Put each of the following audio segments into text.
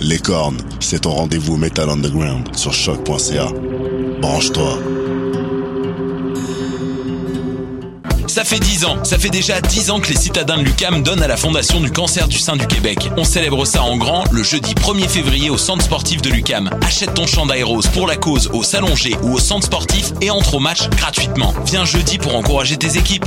Les cornes, c'est ton rendez-vous Metal Underground sur choc.ca. Branche-toi. Ça fait 10 ans, ça fait déjà 10 ans que les citadins de l'UCAM donnent à la Fondation du cancer du sein du Québec. On célèbre ça en grand le jeudi 1er février au centre sportif de l'UCAM. Achète ton chandail rose pour la cause au Salon G ou au centre sportif et entre au match gratuitement. Viens jeudi pour encourager tes équipes.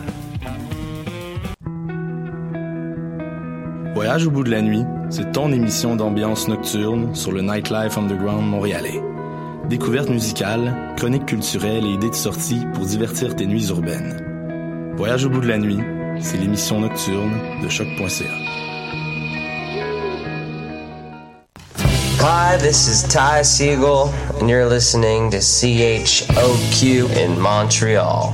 Voyage au bout de la nuit, c'est ton émission d'ambiance nocturne sur le Nightlife Underground montréalais. Découvertes musicales, chroniques culturelles et idées de sortie pour divertir tes nuits urbaines. Voyage au bout de la nuit, c'est l'émission nocturne de choc.ca. Hi, this is Ty Siegel, and you're listening to CHOQ in Montreal.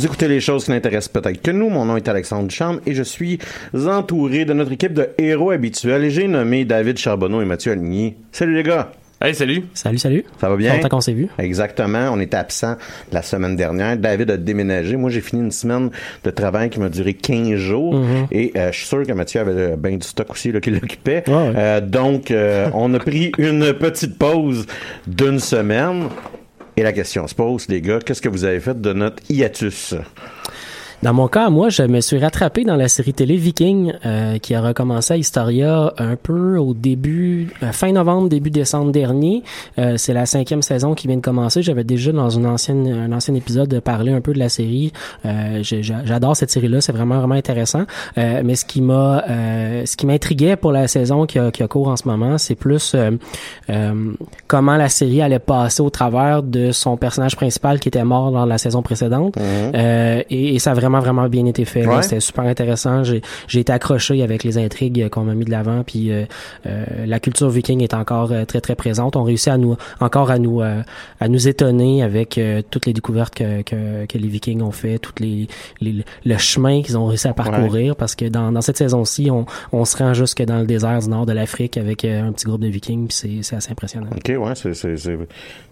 Vous écoutez les choses qui n'intéressent peut-être que nous. Mon nom est Alexandre Duchamp et je suis entouré de notre équipe de héros habituels. Et j'ai nommé David Charbonneau et Mathieu Aligny. Salut les gars! Hey, salut! Salut, salut! Ça va bien? Longtemps qu'on s'est vu. Exactement. On était absent la semaine dernière. David a déménagé. Moi, j'ai fini une semaine de travail qui m'a duré 15 jours. Mhm. Et euh, je suis sûr que Mathieu avait euh, bien du stock aussi là, qui l'occupait. Ouais, ouais. Euh, donc, euh, on a pris une petite pause d'une semaine. Et la question se pose, les gars, qu'est-ce que vous avez fait de notre hiatus? Dans mon cas, moi, je me suis rattrapé dans la série télé Viking euh, qui a recommencé à Historia un peu au début, euh, fin novembre, début décembre dernier. Euh, c'est la cinquième saison qui vient de commencer. J'avais déjà dans une ancienne, un ancien épisode parlé un peu de la série. Euh, J'adore cette série-là, c'est vraiment vraiment intéressant. Euh, mais ce qui m'a, euh, ce qui m'intriguait pour la saison qui a, qui a cours en ce moment, c'est plus comment la série allait passer au travers de son personnage principal qui était mort dans la saison précédente. Euh, et, et ça a vraiment vraiment bien été fait. Ouais. C'était super intéressant. J'ai j'ai été accroché avec les intrigues qu'on m'a mis de l'avant. Puis euh, euh, la culture viking est encore euh, très très présente. On réussit à nous encore à nous à nous étonner avec toutes les découvertes que, que, que les Vikings ont fait, toutes les, les le chemin qu'ils ont réussi à parcourir. Parce que dans, dans cette saison-ci, on, on se rend jusque dans le désert du nord de l'Afrique avec un petit groupe de Vikings. Puis c'est assez impressionnant. OK, ouais, c'est c'est c'est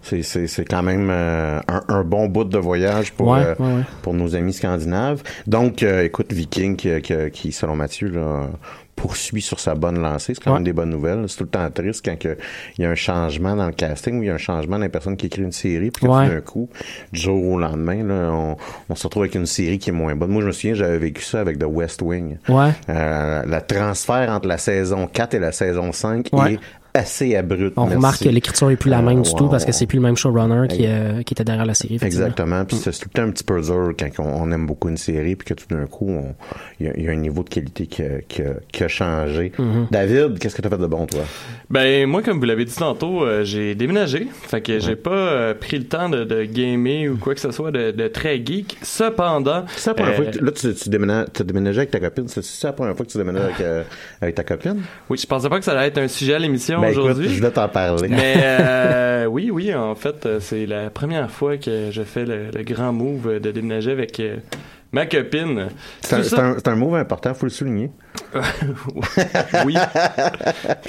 c'est c'est c'est quand même un, un bon bout de voyage pour Ouais, ouais, ouais. pour nos amis scandinaves. Donc euh, écoute Viking qui, qui, qui, selon Mathieu là poursuit sur sa bonne lancée, c'est quand Ouais. même des bonnes nouvelles. C'est tout le temps triste quand que il y a un changement dans le casting ou il y a un changement dans la personne qui écrit une série puis Ouais. d'un coup, du jour au lendemain là, on, on se retrouve avec une série qui est moins bonne. Moi je me souviens, j'avais vécu ça avec The West Wing. Ouais. Euh, le transfert entre la saison 4 et la saison 5 Ouais. est assez. On merci. remarque que l'écriture est plus la même Euh, du tout ouais, parce que c'est plus le même showrunner qui, euh, qui était derrière la série. Exactement. Puis c'est c'est tout le temps un petit peu dur quand on, on aime beaucoup une série puis que tout d'un coup, il y, a- il y a un niveau de qualité qui a changé. Mm-hmm. David, qu'est-ce que tu as fait de bon, toi? Ben, moi, comme vous l'avez dit tantôt, euh, j'ai déménagé. Fait que j'ai pas euh, pris le temps de, de gamer ou quoi que ce soit de, de très geek. Cependant. C'est la première euh, fois que tu- là, tu, tu déménages, as déménagé avec ta copine. C'est la première fois que tu déménages avec, euh, avec ta copine? Oui, je pensais pas que ça allait être un sujet à l'émission Ben aujourd'hui. je vais t'en parler. Mais euh, oui, oui, en fait, c'est la première fois que je fais le, le grand move de déménager avec euh, ma copine. C'est un, ça- move important, faut le souligner. oui.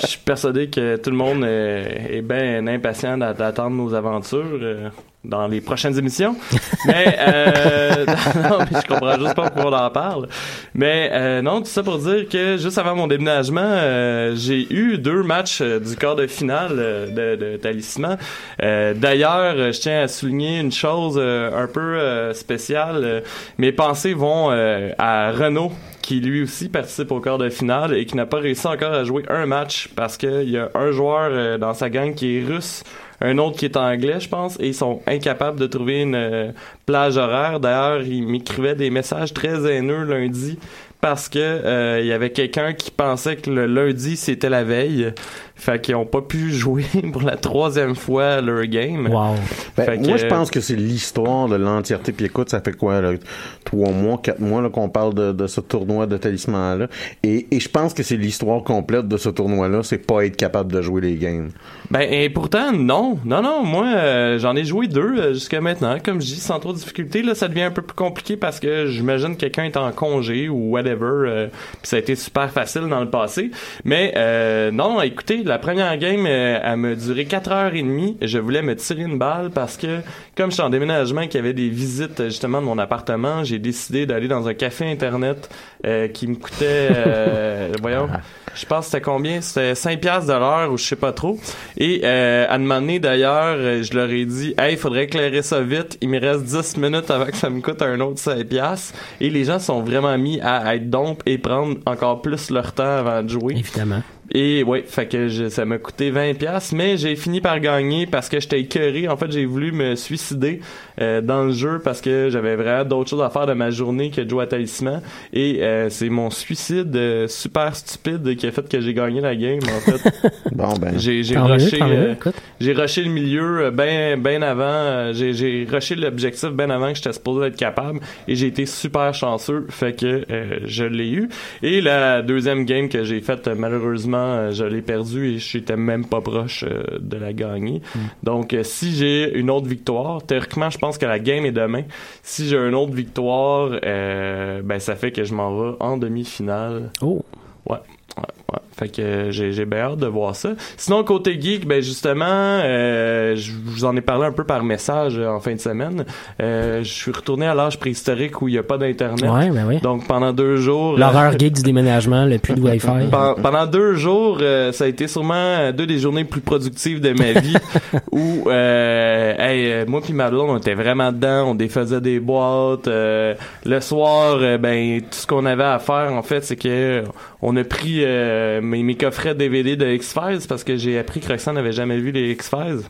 Je suis persuadé que tout le monde euh, est bien impatient d'a- d'attendre nos aventures. Dans les prochaines émissions. Mais, euh, non, mais je comprends juste pas pourquoi on en parle. Mais euh, non, tout ça pour dire que juste avant mon déménagement, euh, j'ai eu deux matchs euh, du quart de finale euh, de, de Talisman. Euh, D'ailleurs, je tiens à souligner une chose un peu spéciale. Mes pensées vont à Renault qui lui aussi participe au quart de finale et qui n'a pas réussi encore à jouer un match parce qu'il y a un joueur dans sa gang qui est russe un autre qui est anglais, je pense, et ils sont incapables de trouver une euh, plage horaire. D'ailleurs, ils m'écrivaient des messages très haineux lundi parce que euh, il y avait quelqu'un qui pensait que le lundi c'était la veille. Fait qu'ils ont pas pu jouer pour la troisième fois leur game. Wow. Ben, moi, je pense que c'est l'histoire de l'entièreté. Puis écoute, ça fait quoi, là, trois mois, quatre mois là, qu'on parle de, de ce tournoi de talisman-là? Et, et je pense que c'est l'histoire complète de ce tournoi-là, c'est pas être capable de jouer les games. Ben et pourtant non, non non, moi euh, j'en ai joué deux euh, jusqu'à maintenant, comme je dis sans trop de difficulté là, ça devient un peu plus compliqué parce que j'imagine que quelqu'un est en congé ou whatever, euh, puis ça a été super facile dans le passé. Mais euh, non, non, écoutez, la première game euh, elle m'a duré quatre heures et demie. Je voulais me tirer une balle parce que comme je suis en déménagement, qu'il y avait des visites justement de mon appartement, j'ai décidé d'aller dans un café internet euh, qui me coûtait, euh, voyons. Je pense que c'était combien? C'était 5 piastres de l'heure ou je sais pas trop. Et euh, à demander d'ailleurs, je leur ai dit Hey, il faudrait éclairer ça vite. Il me reste 10 minutes avant que ça me coûte un autre 5 piastres. Et les gens sont vraiment mis à être dompes et prendre encore plus leur temps avant de jouer. Évidemment. Et ouais, fait que je- ça m'a coûté 20 pièces, mais j'ai fini par gagner parce que j'étais écœuré. En fait, j'ai voulu me suicider euh, dans le jeu parce que j'avais vraiment d'autres choses à faire de ma journée que de jouer à Talisman. Et euh, c'est mon suicide euh, super stupide qui a fait que j'ai gagné la game. En fait, Bon, ben. j'ai j'ai rushé, euh, j'ai rushé le milieu euh, ben ben avant. euh, j'ai j'ai rushé l'objectif ben avant que j'étais supposé être capable et j'ai été super chanceux. Fait que euh, je l'ai eu. Et la deuxième game que j'ai faite, euh, malheureusement, euh, je l'ai perdue et j'étais même pas proche euh, de la gagner. Donc, euh, si j'ai une autre victoire, théoriquement, je pense que la game est demain. Si j'ai une autre victoire, ben ça fait que je m'en vais en demi-finale. Oh. Ouais. Ouais, ouais. Fait que euh, j'ai, j'ai bien hâte de voir ça. Sinon, côté geek, ben justement, euh, je vous en ai parlé un peu par message euh, en fin de semaine. Euh, je suis retourné à l'âge préhistorique où il n'y a pas d'Internet. Ouais, ben oui. Donc, pendant deux jours... L'horreur geek du déménagement, le plus de Wi-Fi. Pen- Pendant deux jours, euh, ça a été sûrement euh, deux des journées plus productives de ma vie où euh, hey, euh, moi puis ma blonde, on était vraiment dedans, on défaisait des boîtes. euh, le soir, euh, ben tout ce qu'on avait à faire en fait, c'est que euh, on a pris euh, mes, mes coffrets DVD de X-Files parce que j'ai appris que Roxane n'avait jamais vu les X-Files.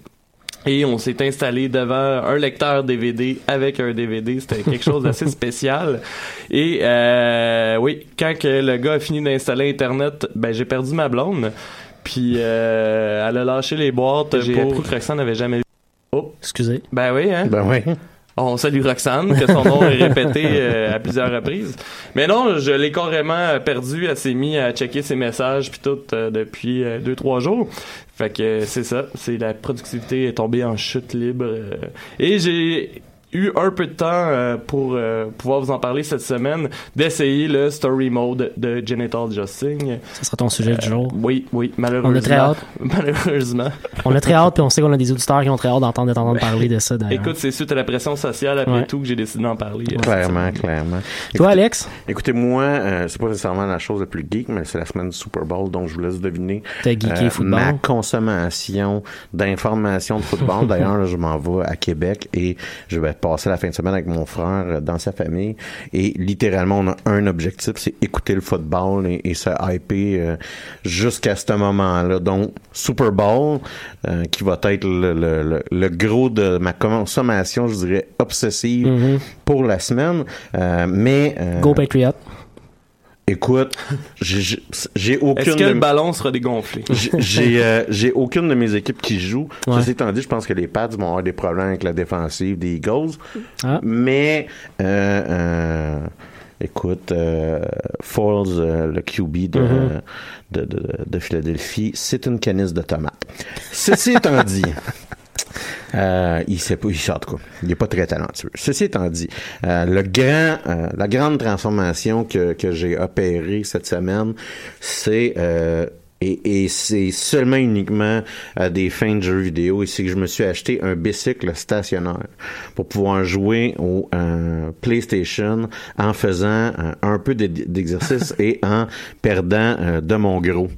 Et on s'est installé devant un lecteur DVD avec un DVD. C'était quelque chose d'assez spécial. Et euh, oui, quand que le gars a fini d'installer Internet, ben j'ai perdu ma blonde. Puis euh, elle a lâché les boîtes. J'ai pauvre. appris que Roxane n'avait jamais vu. Oh, Excusez. ben oui, hein? Ben oui. On salue Roxane, que son nom est répété euh, à plusieurs reprises. Mais non, je l'ai carrément perdu. Elle s'est mis à checker ses messages puis tout euh, depuis euh, deux trois jours. Fait que c'est ça. C'est la productivité est tombée en chute libre. et j'ai eu un peu de temps euh, pour euh, pouvoir vous en parler cette semaine, d'essayer le story mode de Genital Justing. Ce sera ton sujet du jour. Oui, oui, malheureusement. On a très hâte. Malheureusement. On a très hâte, puis on sait qu'on a des auditeurs qui ont très hâte d'entendre de t'entendre parler de ça, d'ailleurs. Écoute, c'est suite à la pression sociale après Ouais. tout que j'ai décidé d'en parler. euh, Clairement, clairement. Toi, Alex, Écoutez, moi, euh, c'est pas nécessairement la chose la plus geek, mais c'est la semaine du Super Bowl, donc je vous laisse deviner t'as geeké euh, football? ma consommation d'informations de football. D'ailleurs, là, je m'en vais à Québec et je vais passer la fin de semaine avec mon frère euh, dans sa famille. Et littéralement, on a un objectif, c'est écouter le football et, et se hyper euh, jusqu'à ce moment-là. Donc, Super Bowl, euh, qui va être le, le, le, le gros de ma consommation, je dirais, obsessive Mhm. pour la semaine. Mais... Go Patriot. Écoute, j'ai- aucune Est-ce que de le ballon sera dégonflé? j'ai- j'ai euh, j'ai aucune de mes équipes qui. Ouais. Ceci étant dit, je pense que les Pats vont avoir des problèmes avec la défensive des Eagles. Ah. Mais euh, euh, écoute, euh, Foles, euh, le QB de, Mhm. de, de, de Philadelphie, c'est une canisse de tomates. Ceci étant dit. Euh, il sait pas, il sort quoi. Il est pas très talentueux. Ceci étant dit, euh, le grand, euh, la grande transformation que, que j'ai opérée cette semaine, c'est euh, et, et c'est seulement uniquement à des fins de jeux vidéo. Et c'est que je me suis acheté un bicycle stationnaire pour pouvoir jouer au euh, PlayStation en faisant euh, un peu d'exercice et en perdant euh, de mon gros.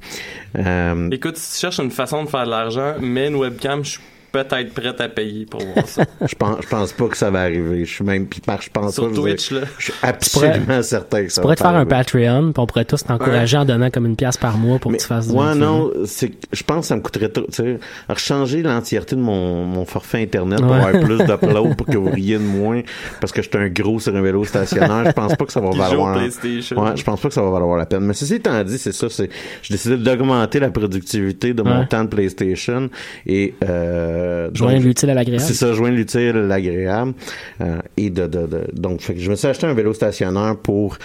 Euh, Écoute, si tu cherches une façon de faire de l'argent, mets une webcam, je peut-être prête à payer pour voir ça. je pense, je pense pas que ça va arriver. Je suis même, puis je pense Sur pas, Twitch, je, là. je suis absolument certain que ça Tu pourrais va te faire un arriver. Patreon, puis on pourrait tous t'encourager en donnant comme une pièce par mois pour Mais, que tu fasses du ouais, non, c'est, que je pense que ça me coûterait trop, tu sais, changer l'entièreté de mon, mon forfait internet pour Ouais. avoir plus d'upload pour que vous riez de moins parce que j'étais un gros sur un vélo stationnaire. Je pense pas que ça va valoir. PlayStation. Ouais, je pense pas que ça va valoir la peine. Mais ceci étant dit, c'est ça, c'est, j'ai décidé d'augmenter la productivité de mon Ouais. temps de PlayStation et, euh, Joindre donc, l'utile à l'agréable. c'est ça, joindre l'utile à l'agréable. Euh, et de, de, de- donc, fait que je me suis acheté un vélo stationnaire pour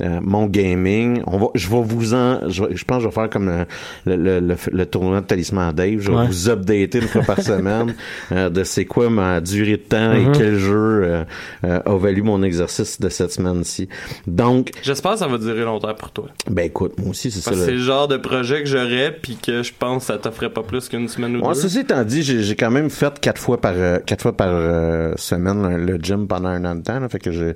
euh, mon gaming. On va, je vais vous en, je, vais- je pense que je vais faire comme euh, le, le, le, le tournoi de Talisman Dave. Je vais Ouais. vous updater une fois par semaine euh, de c'est quoi ma durée de temps et quel jeu euh, euh, a valu mon exercice de cette semaine-ci. Donc, J'espère que ça va durer longtemps pour toi. ben écoute, moi aussi, c'est ça. C'est le- le genre de projet que j'aurais, puis que je pense que ça t'offrait pas plus qu'une semaine ou Ouais, deux. ceci étant dit, j'ai j'ai quand même fait quatre fois par euh, quatre fois par euh, semaine le, le gym pendant un an de temps. là. fait que j'ai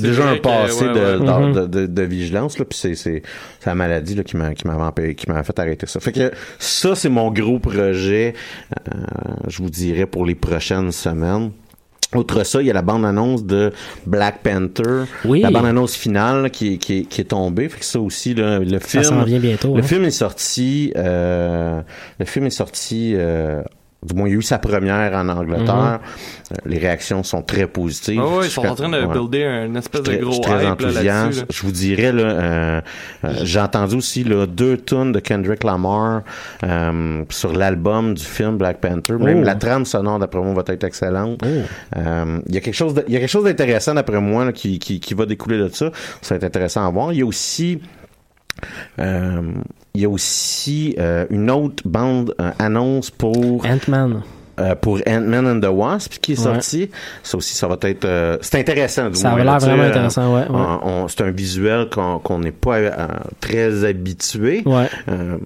déjà un que, passé ouais, de, de, Mhm. de, de- de vigilance. Là, puis c'est c'est la maladie là, qui m'a qui m'avait empêché- qui m'a fait arrêter ça. Fait que ça c'est mon gros projet. euh, je vous dirais pour les prochaines semaines. Outre ça, il y a la bande-annonce de Black Panther, Oui. la bande-annonce finale qui, est- qui, est- qui est tombée. Fait que ça aussi, là, le film, Ça vient bientôt. le hein. film est sorti. Euh, le film est sorti. euh, du moins, il y a eu sa première en Angleterre. Euh, les réactions sont très positives. Ah ils sont en train de ouais. builder une espèce de gros je suis très hype enthousiaste. là. Je vous dirais, là, euh, euh, j'ai entendu aussi là, deux tunes de Kendrick Lamar euh, sur l'album du film Black Panther. Même Oh. la trame sonore, d'après moi, va être excellente. Oh. Euh, Il y a quelque chose, il y a quelque chose d'intéressant d'après moi là, qui, qui, qui va découler de ça. Ça va être intéressant à voir. Il y a aussi euh, il y a aussi euh, une autre bande euh, annonce pour Ant-Man. euh, pour Ant-Man and the Wasp qui est Ouais. sorti. Ça aussi, ça va être euh, c'est intéressant. Du Ça a l'air vraiment euh, intéressant, ouais. c'est un visuel qu'on n'est pas euh, très habitué. Ouais. Euh,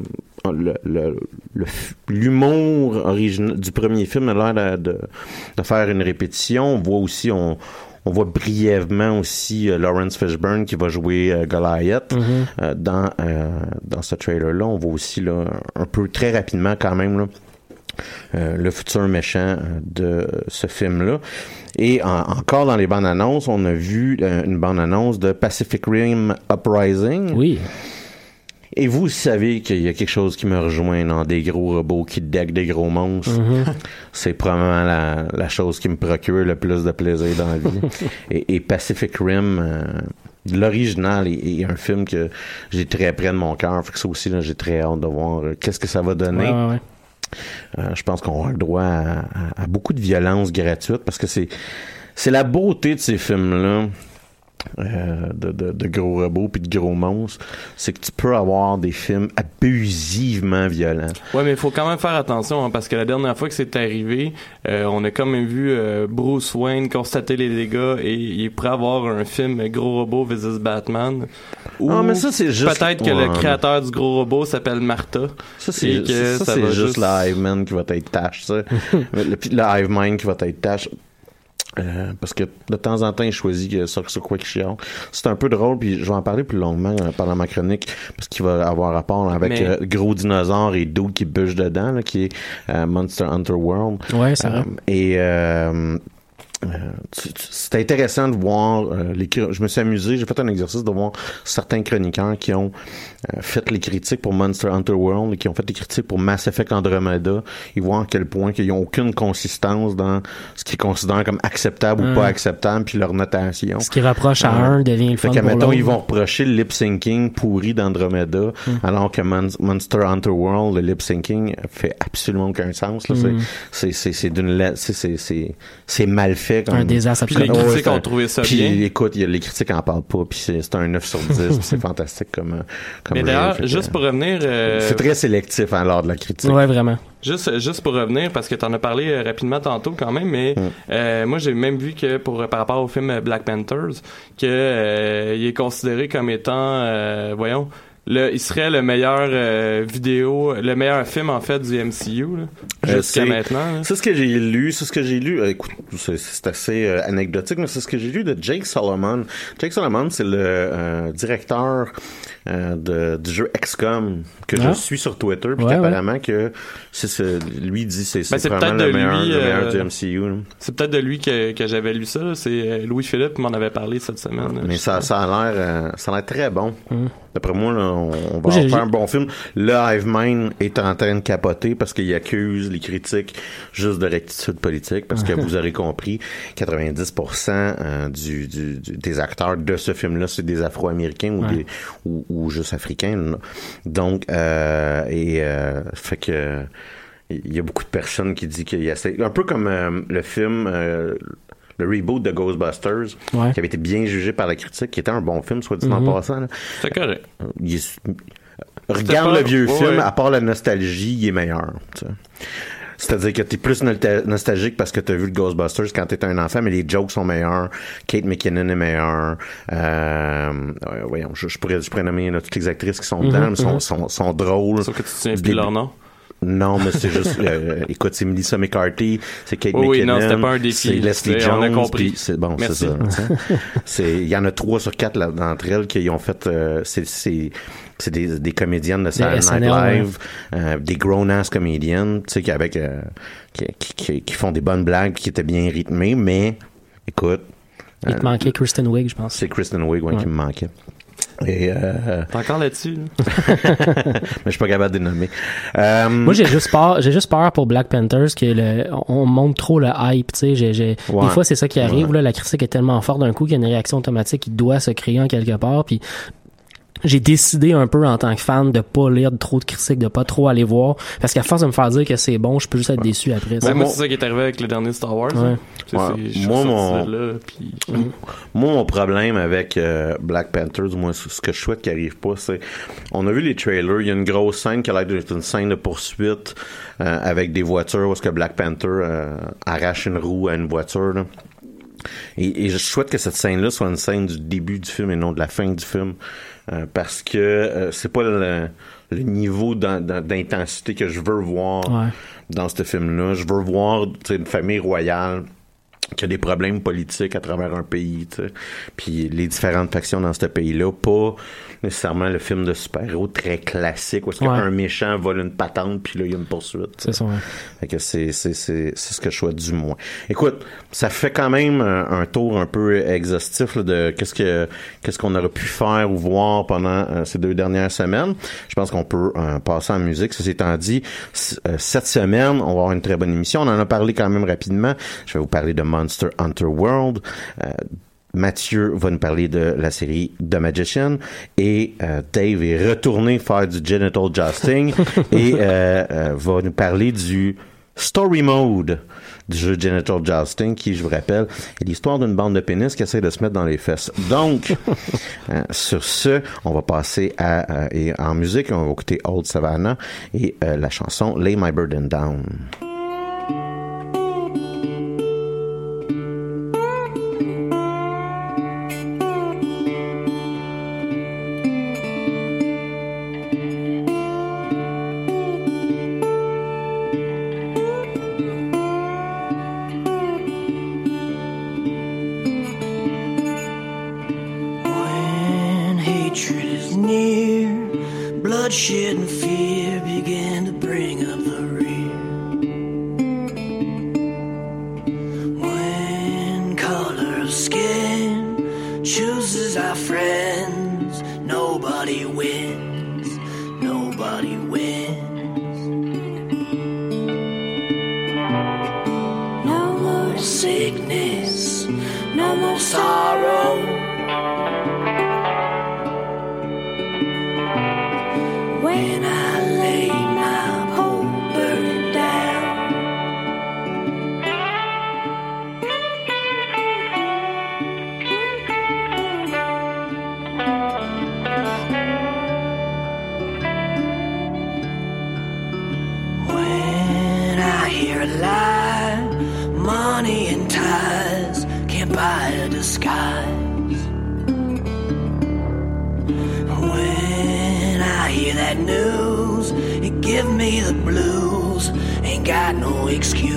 le- le- le l'humour original du premier film a l'air de, de, de faire une répétition. On voit aussi, on, on voit brièvement aussi euh, Lawrence Fishburne qui va jouer euh, Goliath Mhm. euh, dans dans ce trailer-là. On voit aussi là, un peu très rapidement quand même là, euh, le futur méchant de ce film-là. Et en- encore dans les bandes annonces, on a vu euh, une bande annonce de Pacific Rim Uprising. Oui. Et vous savez qu'il y a quelque chose qui me rejoint dans des gros robots qui deckent des gros monstres. Mhm. C'est probablement la, la chose qui me procure le plus de plaisir dans la vie. et, et Pacific Rim, euh, l'original est, est un film que j'ai très près de mon cœur. Fait que ça aussi, là, j'ai très hâte de voir euh, qu'est-ce que ça va donner. Ouais, ouais, ouais. Euh, je pense qu'on a le droit à, à- à beaucoup de violence gratuite parce que c'est c'est la beauté de ces films-là. Euh, de, de, de gros robots puis de gros monstres, c'est que tu peux avoir des films abusivement violents. Ouais, mais il faut quand même faire attention hein, parce que la dernière fois que c'est arrivé, euh, on a quand même vu euh, Bruce Wayne constater les dégâts et il est prêt à avoir un film Gros Robot vs Batman. Ah, mais ça, c'est juste- Peut-être que Ouais. le créateur du Gros Robot s'appelle Martha. Ça, c'est ça, ça c'est va juste juste- le Hive Man qui va être tâche, ça. le, le Hive Mind qui va être tâche. Euh, parce que de temps en temps, il choisit que sur, sur quoi qu'il. C'est un peu drôle, puis je vais en parler plus longuement euh, pendant ma chronique, parce qu'il va avoir rapport avec Mais- euh, Gros Dinosaure et Dude qui bûche dedans, là, qui est euh, Monster Hunter World. Ouais, c'est Euh, vrai. et c'est intéressant de voir euh, les je me suis amusé j'ai fait un exercice de voir certains chroniqueurs qui ont euh, fait les critiques pour Monster Hunter World et qui ont fait les critiques pour Mass Effect Andromeda et voir à quel point qu'ils n'ont aucune consistance dans ce qu'ils considèrent comme acceptable ou Hum. pas acceptable puis leur notation Ce qui reproche à un devient le fait fun que, pour mettons, ils vont reprocher le lip syncing pourri d'Andromeda, alors que Mon- Monster Hunter World, le lip syncing fait absolument aucun sens. là. C'est-. C'est c'est c'est d'une la- c'est c'est c'est c'est mal fait. Comme... Un désastre Puis les critiques un- ont trouvé ça puis, bien. écoute, il y a- les critiques en parlent pas, puis c'est c'est un 9 sur 10, puis c'est fantastique comme euh, comme Mais d'ailleurs, juste pour revenir, euh, c'est très sélectif hein, lors de la critique. Ouais, vraiment. Juste, juste pour revenir, parce que tu en as parlé euh, rapidement tantôt quand même, mais euh, moi j'ai même vu que pour par rapport au film Black Panthers, que euh, il est considéré comme étant, euh, voyons, le, il serait le meilleur euh, vidéo, le meilleur film en fait du MCU Euh, jusqu'à maintenant. C'est ce que j'ai lu, c'est ce que j'ai lu. euh, écoute, c'est assez euh, anecdotique, mais c'est ce que j'ai lu de Jake Solomon. Jake Solomon, c'est le euh, directeur euh, de, du jeu XCOM que je Ah. suis sur Twitter, puis Ouais, qu'apparemment que c'est ce- lui dit c'est c'est Ben, peut-être le de meilleur, lui, le meilleur du MCU. C'est peut-être de lui que, que j'avais lu ça. C'est Louis Philippe qui m'en avait parlé cette semaine. Mais ça, ça a l'air, euh, ça a l'air très bon. Mm. D'après moi, là, on, on va en faire un bon film. Le Hive Mind est en train de capoter parce qu'il accuse les critiques juste de rectitude politique parce que vous aurez compris, 90% euh, du, du- du- des acteurs de ce film-là, c'est des Afro-Américains ou, Ouais. des, ou, ou juste Africains. là. Donc, euh, et euh, fait que il y a beaucoup de personnes qui disent qu'il y a c'est un peu comme euh, le film euh, le reboot de Ghostbusters Ouais. qui avait été bien jugé par la critique qui était un bon film soit dit en passant là. C'est correct. Il est- regarde pas- le vieux ouais, film ouais. à part la nostalgie il est meilleur c'est-à-dire que t'es plus nostalgique parce que t'as vu le Ghostbusters quand t'étais un enfant, mais les jokes sont meilleurs. Kate McKinnon est meilleure. Euh, ouais, voyons, je, je pourrais, je pourrais nommer là, toutes les actrices qui sont Mhm, dedans, mais sont, mhm. sont, sont drôles. Sauf que tu te souviens Du plus de début- leur nom. Non, mais c'est juste, euh, écoute, c'est Melissa McCarthy, c'est Kate Oui, oui, McKinnon, non, c'était pas un défi. c'est Leslie C'est- on a Jones, puis c'est bon, c'est ça. c'est, il y en a trois sur quatre là, d'entre elles qui ont fait, euh, c'est, c'est, c'est des, des comédiennes de Saturday Night Live, euh, des grown-ass comédiennes, tu sais, qui avec, qui, qui, font des bonnes blagues, qui étaient bien rythmées, mais, écoute, Il te manquait Kristen Wiig, je pense. c'est Kristen Wiig ouais, Ouais. qui me manquait. Et euh, T'es encore là-dessus. là? mais je suis pas capable de les nommer. Euh, Moi, j'ai juste peur, j'ai juste peur pour Black Panthers que le, on monte trop le hype, tu sais, Ouais. des fois, c'est ça qui arrive, Ouais. là, la critique est tellement forte d'un coup qu'il y a une réaction automatique qui doit se créer en quelque part, puis j'ai décidé un peu en tant que fan de pas lire trop de critiques, de pas trop aller voir, parce qu'à force de me faire dire que c'est bon, je peux juste être déçu après. Ben, moi, mon- c'est ça qui est arrivé avec le dernier Star Wars. Ouais. hein. C'est- Ouais. Moi, mon- là, puis- Moi, mon problème avec euh, Black Panther, du moins ce ce que je souhaite qu'il arrive pas, c'est on a vu les trailers, il y a une grosse scène qui a l'air d'être une scène de poursuite euh, avec des voitures où est-ce que Black Panther euh, arrache une roue à une voiture. là. Et, et je souhaite que cette scène-là soit une scène du début du film et non de la fin du film. Euh, parce que euh, c'est pas le, le niveau d'in- d'in- d'intensité que je veux voir Ouais. dans ce film-là. Je veux voir une famille royale qui a des problèmes politiques à travers un pays, tu sais. Puis les différentes factions dans ce pays-là, pas nécessairement le film de super-héros très classique où est-ce Ouais. qu'un méchant vole une patente puis là il y a une poursuite. C'est ça. Fait que c'est, c'est, c'est, c'est ce que je souhaite du moins. Écoute, ça fait quand même un, un tour un peu exhaustif là, de qu'est-ce que qu'est-ce qu'on aurait pu faire ou voir pendant euh, ces deux dernières semaines. Je pense qu'on peut euh, passer en musique. Ceci étant dit, euh, cette semaine, on va avoir une très bonne émission. On en a parlé quand même rapidement. Je vais vous parler de Monster Hunter World. Euh, Mathieu va nous parler de la série The Magician et euh, Dave est retourné faire du genital jousting et euh, euh, va nous parler du story mode du jeu Genital Jousting qui, je vous rappelle, est l'histoire d'une bande de pénis qui essaie de se mettre dans les fesses. Donc, sur ce, on va passer à, et en musique, on va écouter Old Savannah et la chanson Lay My Burden Down. Sickness, no more sorrow. Got no excuse,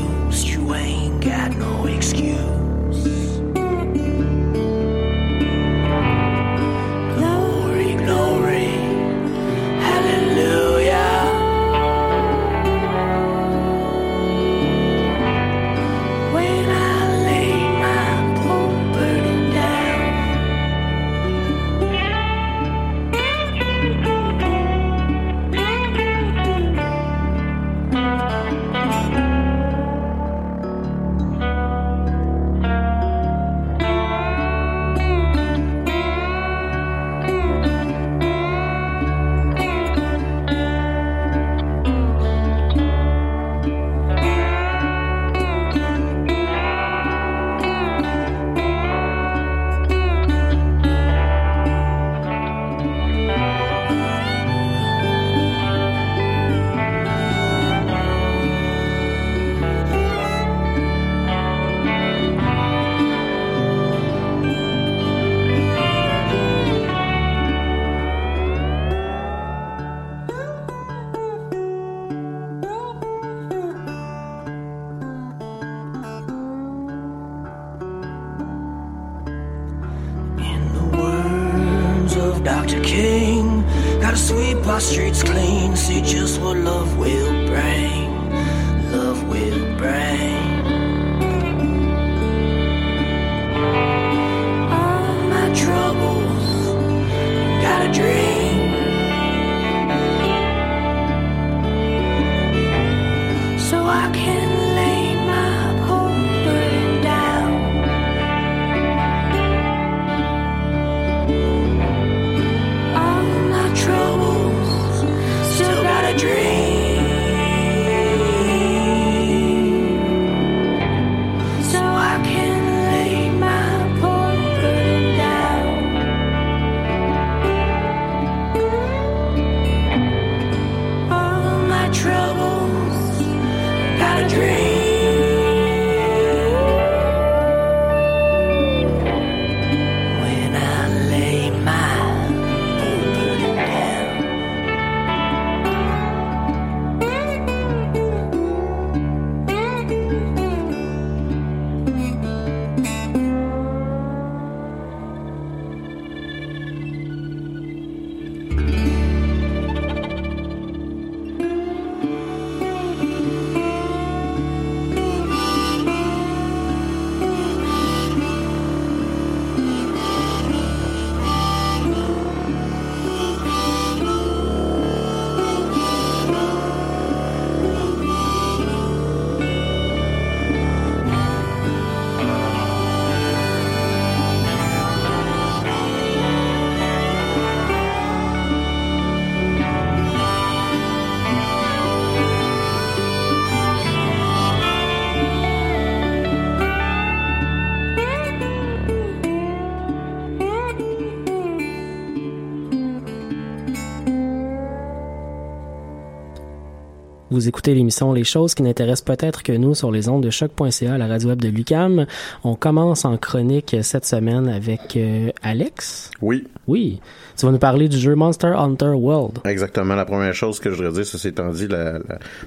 Vous écoutez l'émission Les choses qui n'intéressent peut-être que nous sur les ondes de choc.ca, la radio web de Lucam. On commence en chronique cette semaine avec euh, Alex? Oui. Oui. Tu vas nous parler du jeu Monster Hunter World. Exactement. La première chose que je voudrais dire, ceci étant dit, la, la-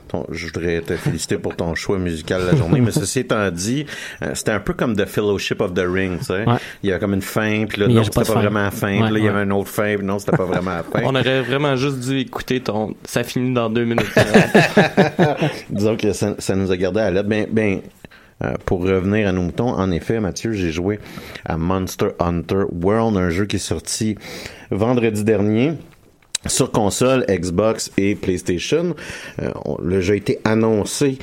ton- je voudrais te féliciter pour ton choix musical de la journée, mais ceci étant dit, euh, c'était un peu comme The Fellowship of the Ring, tu sais. Ouais. Il y a comme une fin, puis là, Mais non, pas c'était pas fin. vraiment la fin, Ouais, puis là, il y avait une autre fin, puis non, c'était pas vraiment la fin. On aurait vraiment juste dû écouter ton. Ça finit dans deux minutes. Disons que ça, ça nous a gardé à l'aide. Ben, ben, euh, pour revenir à nos moutons, en effet, Mathieu, j'ai joué à Monster Hunter World, un jeu qui est sorti vendredi dernier sur console, Xbox et PlayStation. Euh, le jeu a été annoncé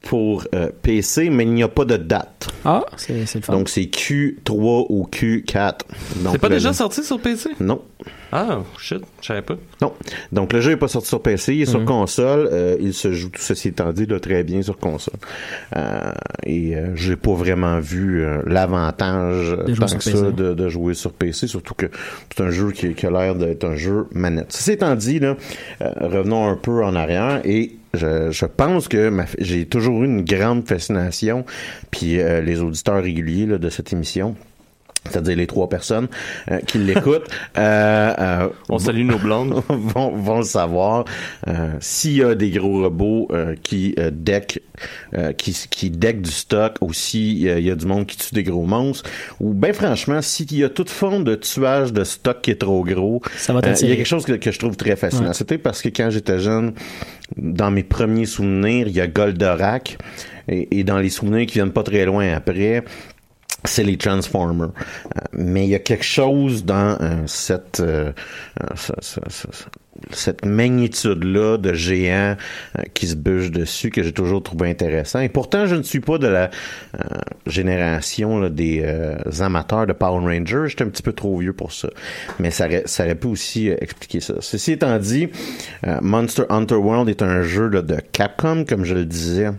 pour euh, PC, mais il n'y a pas de date. Ah, c'est le fun. Donc c'est Q3 ou Q4. Donc, C'est pas déjà sorti sur PC? Non. Ah, shit, je savais pas. Non. Donc le jeu est pas sorti sur PC, il est sur Mhm. console. euh, il se joue, tout ceci étant dit, là, très bien sur console. Euh, et euh, j'ai pas vraiment vu euh, l'avantage De jouer tant sur que PC. ça de, de jouer sur PC, surtout que c'est un jeu qui, qui a l'air d'être un jeu manette. Ceci étant dit, là, euh, revenons un peu en arrière et je, je pense que j'ai toujours eu une grande fascination, puis euh, les auditeurs réguliers là, de cette émission c'est-à-dire les trois personnes euh, qui l'écoutent, euh, euh, On salue nos blondes. vont, vont le savoir. Euh, S'il y a des gros robots euh, qui euh, deck, euh, qui, qui deck du stock, ou s'il y a du monde qui tue des gros monstres, ou ben franchement, s'il y a toute forme de tuage de stock qui est trop gros, euh, il y a quelque chose que, que je trouve très fascinant. Ouais. C'était parce que quand j'étais jeune, dans mes premiers souvenirs, il y a Goldorak, et, et dans les souvenirs qui viennent pas très loin après, c'est les Transformers. Euh, mais il y a quelque chose dans euh, cette euh, ce- ce- ce- ce- cette magnitude-là de géants qui se bûchent dessus que j'ai toujours trouvé intéressant. Et pourtant, je ne suis pas de la génération des amateurs de Power Rangers. J'étais un petit peu trop vieux pour ça. Mais ça ça aurait pu aussi expliquer ça. Ceci étant dit, Monster Hunter World est un jeu de Capcom, comme je le disais.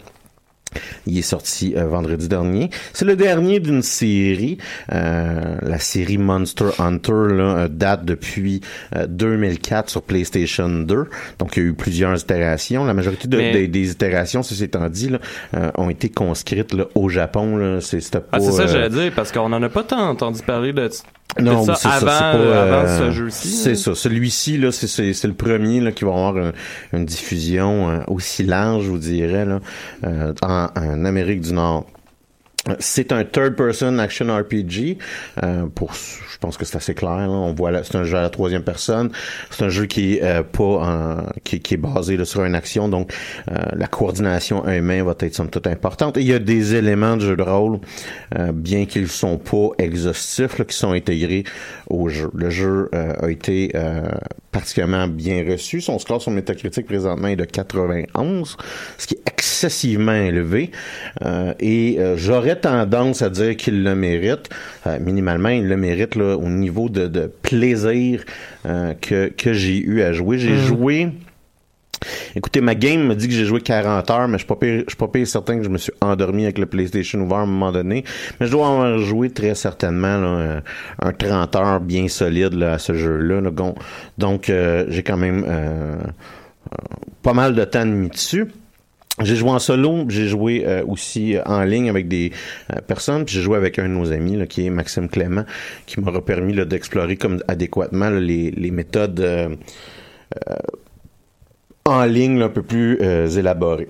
Il est sorti euh, vendredi dernier. C'est le dernier d'une série. Euh, la série Monster Hunter là, euh, date depuis euh, 2004 sur PlayStation 2. Donc, il y a eu plusieurs itérations. La majorité de- Mais- des, des itérations, ceci étant dit, là, euh, ont été conscrites là, au Japon. C'est, Ah, c'est ça, euh, j'allais dire, parce qu'on en a pas tant entendu parler de non, ça c'est avant, ça, c'est pas, euh, avant euh, ce jeu-ci. C'est ça. Celui-ci, là, c'est, c'est, c'est le premier là, qui va avoir un- une diffusion euh, aussi large, je vous dirais, là, euh, en, en Amérique du Nord. C'est un third-person action RPG. Euh, pour, je pense que c'est assez clair. là. On voit c'est un jeu à la troisième personne. C'est un jeu qui est euh, pas qui, qui est basé là, sur une action. Donc, euh, la coordination humain va être somme toute importante. Et il y a des éléments de jeu de rôle, euh, bien qu'ils sont pas exhaustifs, là, qui sont intégrés au jeu. Le jeu euh, a été euh, particulièrement bien reçu. Son score sur Metacritic présentement est de 91, ce qui est excessivement élevé. Et euh, j'aurais tendance à dire qu'il le mérite. Euh, minimalement, il le mérite là, au niveau de, de plaisir euh, que, que j'ai eu à jouer. J'ai joué... Écoutez, ma game me dit que j'ai joué 40 heures, mais je suis pas pire, je suis pas pire certain que je me suis endormi avec le PlayStation ouvert à un moment donné. Mais je dois avoir joué très certainement là, un, un 30 heures bien solide là, à ce jeu-là. là. Donc, euh, j'ai quand même euh, pas mal de temps mis dessus. J'ai joué en solo, j'ai joué euh, aussi euh, en ligne avec des euh, personnes, puis j'ai joué avec un de nos amis là, qui est Maxime Clément, qui m'aura permis d'explorer comme adéquatement là, les, les méthodes en ligne là, un peu plus élaborées.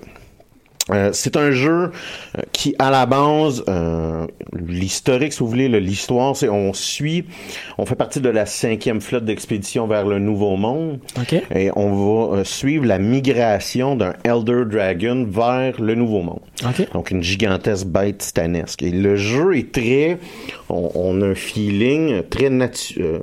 Euh, c'est un jeu euh, qui, à la base, euh, l'historique, si vous voulez, l'histoire, c'est on suit, on fait partie de la cinquième flotte d'expédition vers le Nouveau Monde. OK. Et on va euh, suivre la migration d'un Elder Dragon vers le Nouveau Monde. OK. Donc une gigantesque bête titanesque. Et le jeu est très, on, on a un feeling très natu- euh,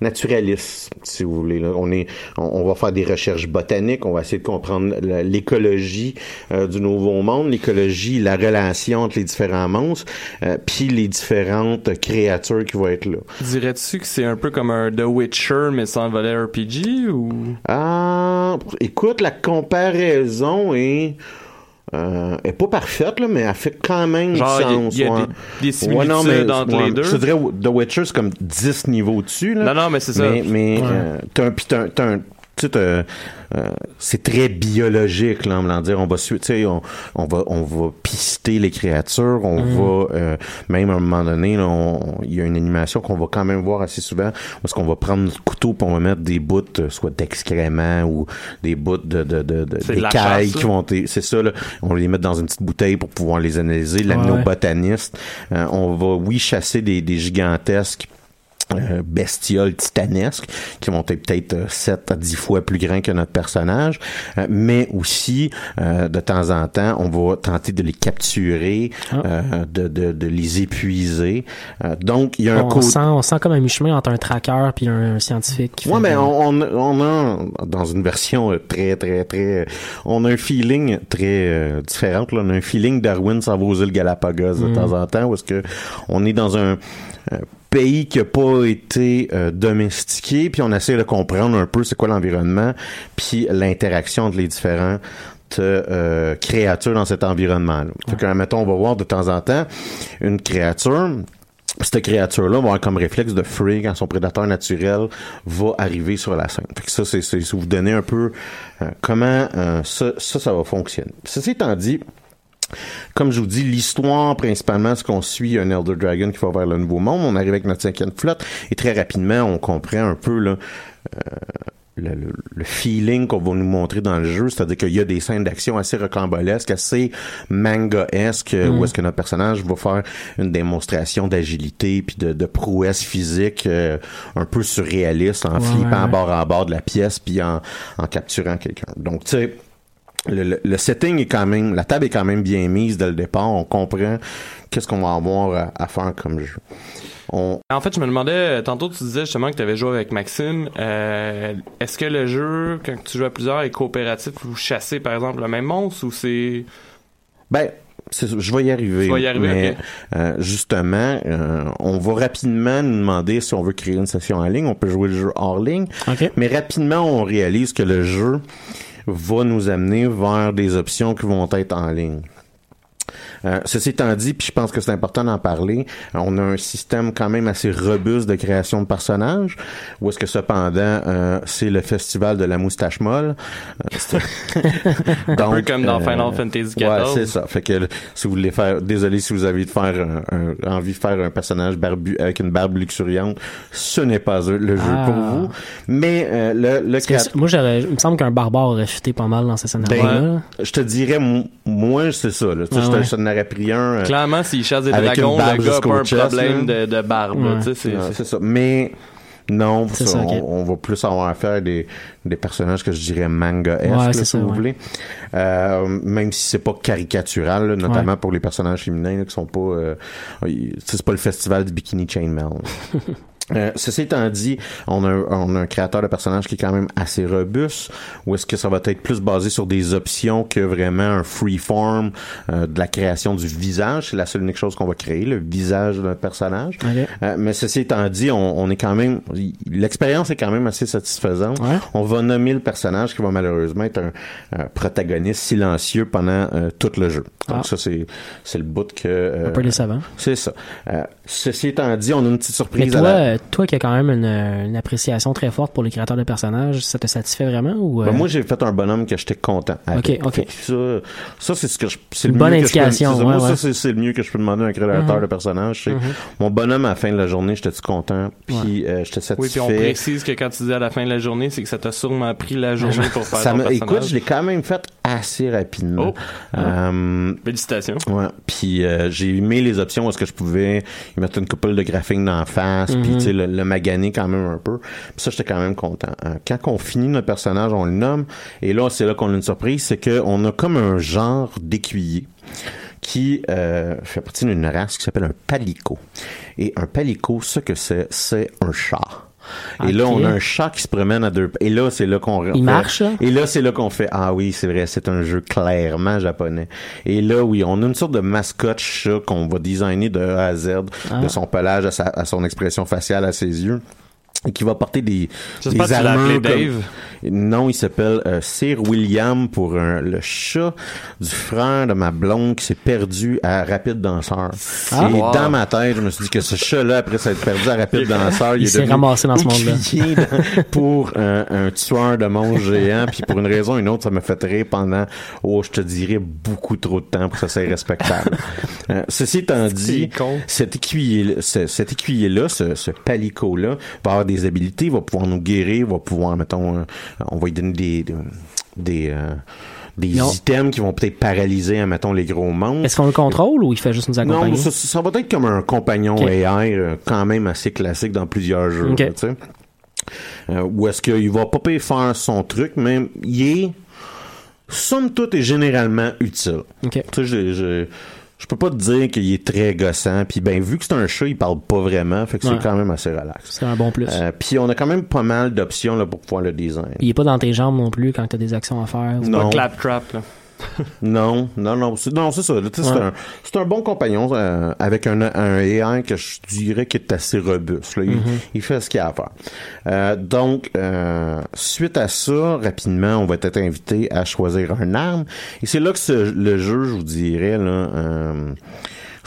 naturaliste, si vous voulez. là. On est, on, on va faire des recherches botaniques, on va essayer de comprendre l'écologie euh, du Nouveau Monde, l'écologie, la relation entre les différents monstres, euh, puis les différentes créatures qui vont être là. Dirais-tu que c'est un peu comme un The Witcher, mais sans volet RPG, ou... Ah, écoute, la comparaison est, euh, est pas parfaite, là, mais elle fait quand même Genre, du il y a- sens. il y a ouais. des- des similitudes entre les deux. Je te dirais, The Witcher, c'est comme 10 niveaux dessus. Là. Non, non, mais c'est ça. Mais, mais Ouais. euh, t'as un, euh, c'est très biologique, là, on va dire. On va suivre, tu sais, on, on va, on va pister les créatures, on Mm. va, euh, même à un moment donné, il y a une animation qu'on va quand même voir assez souvent, parce qu'on va prendre notre couteau puis on va mettre des bouts, euh, soit d'excréments ou des bouts de, de, de, de d'écailles qui vont, c'est ça, là. On va les mettre dans une petite bouteille pour pouvoir les analyser, l'amener Ouais. au botaniste. Euh, on va, oui, chasser des, des gigantesques euh, bestioles titanesques qui vont être peut-être euh, 7 à 10 fois plus grands que notre personnage, euh, mais aussi euh, de temps en temps, on va tenter de les capturer, Ah. euh, de, de, de les épuiser. Euh, donc, il y a un On, côté... sent, on sent comme un mi-chemin entre un tracker puis un, un scientifique. fait mais on, on, on a, dans une version euh, très, très, très, on a un feeling très euh, différent. Là. On a un feeling Darwin s'en va aux îles Galapagos de temps en temps, où est-ce que on est dans un euh, pays qui a pas été euh, domestiqué, puis on essaie de comprendre un peu c'est quoi l'environnement, puis l'interaction entre les différents euh, créatures dans cet environnement-là. Fait que, mettons, on va voir de temps en temps une créature cette créature-là va avoir comme réflexe de fuir quand son prédateur naturel va arriver sur la scène. Fait que ça, c'est, vous donner un peu euh, comment euh, ça, ça, ça va fonctionner. Ceci étant dit, Comme je vous dis, l'histoire, principalement, ce qu'on suit un Elder Dragon qui va vers le Nouveau Monde. On arrive avec notre cinquième flotte et très rapidement, on comprend un peu là, euh, le, le- le feeling qu'on va nous montrer dans le jeu, c'est-à-dire qu'il y a des scènes d'action assez rocambolesques, assez manga-esque, euh, Mm. où est-ce que notre personnage va faire une démonstration d'agilité puis de, de prouesse physique euh, un peu surréaliste en Ouais, flippant ouais. bord en bord de la pièce puis en, en capturant quelqu'un. Donc, tu sais, le, le- le setting est quand même, la table est quand même bien mise dès le départ. On comprend qu'est-ce qu'on va avoir à, à faire comme jeu. On, En fait, je me demandais, euh, tantôt tu disais justement que tu avais joué avec Maxime. Euh, Est-ce que le jeu, quand tu joues à plusieurs, est coopératif ou chassez par exemple le même monstre ou c'est. Ben, je vais y arriver. Vas y arriver, mais euh, justement, euh, on va rapidement nous demander si on veut créer une session en ligne. On peut jouer le jeu hors ligne. OK. Mais rapidement, on réalise que le jeu va nous amener vers des options qui vont être en ligne. Euh, ceci étant dit, puis je pense que c'est important d'en parler, euh, on a un système quand même assez robuste de création de personnages, où est-ce que cependant, euh, c'est le festival de la moustache molle. Euh, c'est- Un peu Donc, comme dans euh, Final Fantasy XIV. Ouais, c'est ça. Fait que si vous voulez faire, désolé si vous avez de faire un- un- envie de faire un personnage barbu avec une barbe luxuriante, ce n'est pas le jeu Ah. pour vous. Mais euh, le, le créateur- moi, j'aurais, il me semble qu'un barbare aurait fité pas mal dans ce scénario-là. ben, je te dirais, moi, c'est ça. Là. Ah ouais. Aurais pris un. euh, Clairement, s'il chasse des Avec une dragons, barbe le gars a pas un chest, problème de, de barbe. Ouais. c'est- ça. Mais non, ça, ça, on, on va plus avoir affaire à des, des personnages que je dirais manga-esque, Ouais, si ça, vous ouais. voulez. Euh, même si c'est pas caricatural, là, notamment Ouais. pour les personnages féminins là, qui sont pas... Euh, c'est pas le festival du Bikini Chainmail. Euh, ceci étant dit, on a, un- on a un créateur de personnages qui est quand même assez robuste, ou est-ce que ça va être plus basé sur des options que vraiment un freeform euh, de la création du visage? C'est la seule unique chose qu'on va créer, le visage d'un personnage. Euh, mais ceci étant dit, on, on est quand même, l'expérience est quand même assez satisfaisante. Ouais. On va nommer le personnage qui va malheureusement être un, un protagoniste silencieux pendant euh, tout le jeu. Donc Ah. ça c'est c'est le bout que euh, Un peu décevant. c'est ça. Euh, ceci étant dit, on a une petite surprise toi, à la... toi qui as quand même une, une appréciation très forte pour les créateurs de personnages, ça te satisfait vraiment ou euh, Ben, moi, j'ai fait un bonhomme que j'étais content. avec. Ok, ok. Ça, ça c'est ce que je, c'est Une le bonne mieux que je peux- indication, c'est ça. ouais, Moi, ouais. ça, c'est, c'est le mieux que je peux demander à un créateur Mhm. de personnage. Mhm. Mon bonhomme, à la fin de la journée, j'étais content, puis euh, j'étais satisfait. Oui, puis on précise que quand tu dis à la fin de la journée, c'est que ça t'a sûrement pris la journée pour faire ça ton personnage. écoute, je l'ai quand même fait assez rapidement. Oh. Euh, Félicitations. Ouais. Puis euh, j'ai mis les options où est-ce que je pouvais mettre une couple de graphiques d'en face, puis Mhm. tu le, maganer quand même un peu. Puis ça j'étais quand même content. Euh, quand on finit notre personnage, on le nomme et là c'est là qu'on a une surprise, c'est que on a comme un genre d'écuyer qui euh, fait partie d'une race qui s'appelle un palico. Et un palico, ce que c'est, c'est un Et là, on a un chat qui se promène à deux. Et là, c'est là qu'on. Il fait- marche, là? Et là, c'est là qu'on fait. Ah oui, c'est vrai, c'est un jeu clairement japonais. Et là, oui, on a une sorte de mascotte chat qu'on va designer de A à Z, Ah. de son pelage à, sa- à son expression faciale, à ses yeux. Et qui va porter des, des que tu l'as armures appelé comme- Dave. Non, il s'appelle euh, Sir William pour un- le chat du frère de ma blonde qui s'est perdu à Rapide Danseur. Ah. Et Wow. dans ma tête, je me suis dit que ce chat-là, après s'être perdu à Rapide Danseur, il, Il est s'est devenu ramassé dans ce monde-là. pour un, un tueur de monstres géant. Puis pour une raison ou une autre, ça m'a fait rire pendant, oh, je te dirais, beaucoup trop de temps pour que ça soit respectable. Euh, ceci étant dit, C'est con. cet écuyer, ce- cet écuyer-là, ce, ce palico-là, va avoir des habilités, va pouvoir nous guérir, va pouvoir, mettons, euh, on va lui donner des, des, des, euh, des Non. items qui vont peut-être paralyser, mettons, les gros monstres. Est-ce qu'on le contrôle ou il fait juste nous accompagner? Non, ça, ça va être comme un compagnon. AI, euh, quand même assez classique dans plusieurs jeux. Tu sais. Euh, où est-ce qu'il va pas faire son truc, mais il est, somme toute, et généralement utile. Ok. Tu sais, je, je, je peux pas te dire qu'il est très gossant. Puis ben, vu que c'est un chat, il parle pas vraiment, fait que Ouais. c'est quand même assez relax. C'est un bon plus. Euh, puis on a quand même pas mal d'options là, pour pouvoir le design. Il est pas dans tes jambes non plus quand t'as des actions à faire. Non. Claptrap, là. Non, non, non, c'est, non, c'est ça. là, C'est, un, c'est un bon compagnon euh, avec un, un AI que je dirais qui est assez robuste. là. Il, Mm-hmm. il fait ce qu'il a à faire. Euh, donc, euh, suite à ça, rapidement, on va être invité à choisir un arme. Et c'est là que ce- le jeu, je vous dirais, là, euh,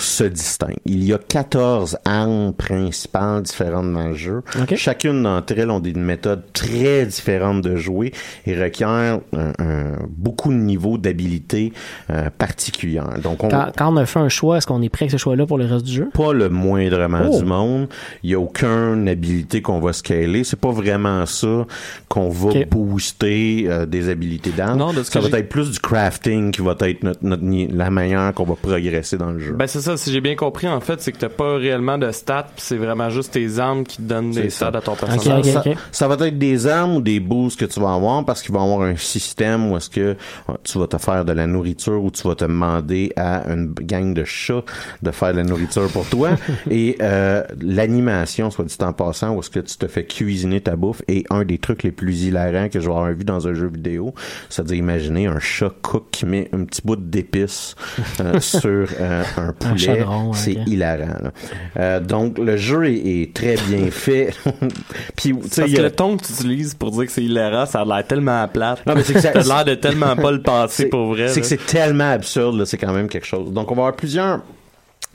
se distinguent. Il y a 14 armes principales différentes dans le jeu. Ok. Chacune d'entre elles ont des méthodes très différentes de jouer et requièrent un- un- beaucoup de niveaux d'habilité euh, particulières. Donc, on, Quand, quand on a fait un choix, est-ce qu'on est prêt avec ce choix-là pour le reste du jeu? pas le moindrement Oh. du monde. Il y a aucune habilité qu'on va scaler. C'est pas vraiment ça qu'on va booster euh, des habilités d'armes. Non, de ce ça va être plus du crafting qui va être notre, notre la manière qu'on va progresser dans le jeu. Ben c'est ça, si j'ai bien compris en fait, c'est que t'as pas réellement de stats, pis c'est vraiment juste tes armes qui te donnent des ça. stats à ton personnage. ça, va être des armes ou des boosts que tu vas avoir parce qu'il va y avoir un système où est-ce que tu vas te faire de la nourriture ou tu vas te demander à une gang de chats de faire de la nourriture pour toi et euh, l'animation soit dit en passant où est-ce que tu te fais cuisiner ta bouffe est un des trucs les plus hilarants que je vais avoir vu dans un jeu vidéo c'est-à-dire imaginer un chat cook qui met un petit bout d'épices euh, sur euh, un poulet c'est ok. hilarant là. Euh, donc le jeu est, est très bien fait puis tu sais Parce que a- le ton que tu utilises pour dire que c'est hilarant, ça a l'air tellement plate. Non, mais c'est que ça- T'as l'air de tellement pas le penser pour vrai. c'est que c'est tellement absurde, là, c'est quand même quelque chose. Donc, on va avoir plusieurs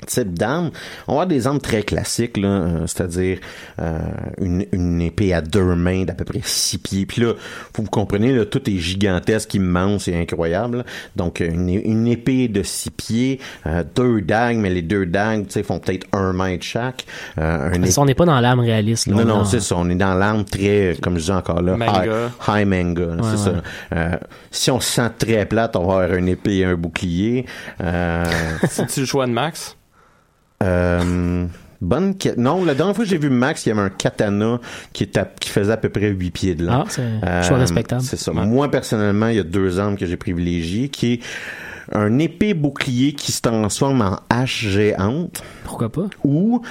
types d'armes. On va avoir des armes très classiques, là, euh, c'est-à-dire euh, une, une épée à deux mains d'à peu près six pieds. Puis là, faut vous comprenez, là, tout est gigantesque, immense et incroyable. là. Donc, une, une épée de six pieds, euh, deux dagues, mais les deux dagues, tu sais, font peut-être un mètre chaque. Euh, un Ça, on n'est pas dans l'âme réaliste. Là, non, non, dans- c'est ça. On est dans l'arme très, comme je dis encore là, Manga. high, high manga. Ouais, c'est ouais. ça. Euh, si on se sent très plate, on va avoir une épée et un bouclier. Euh, C'est-tu le choix de Max? Euh, bonne Non, la dernière fois que j'ai vu Max, il y avait un katana qui, qui faisait à peu près 8 pieds de long. Ah, c'est choix respectable. C'est ça. Moi, personnellement, il y a deux armes que j'ai privilégiées, qui est un épée bouclier qui se transforme en hache géante Pourquoi pas? ou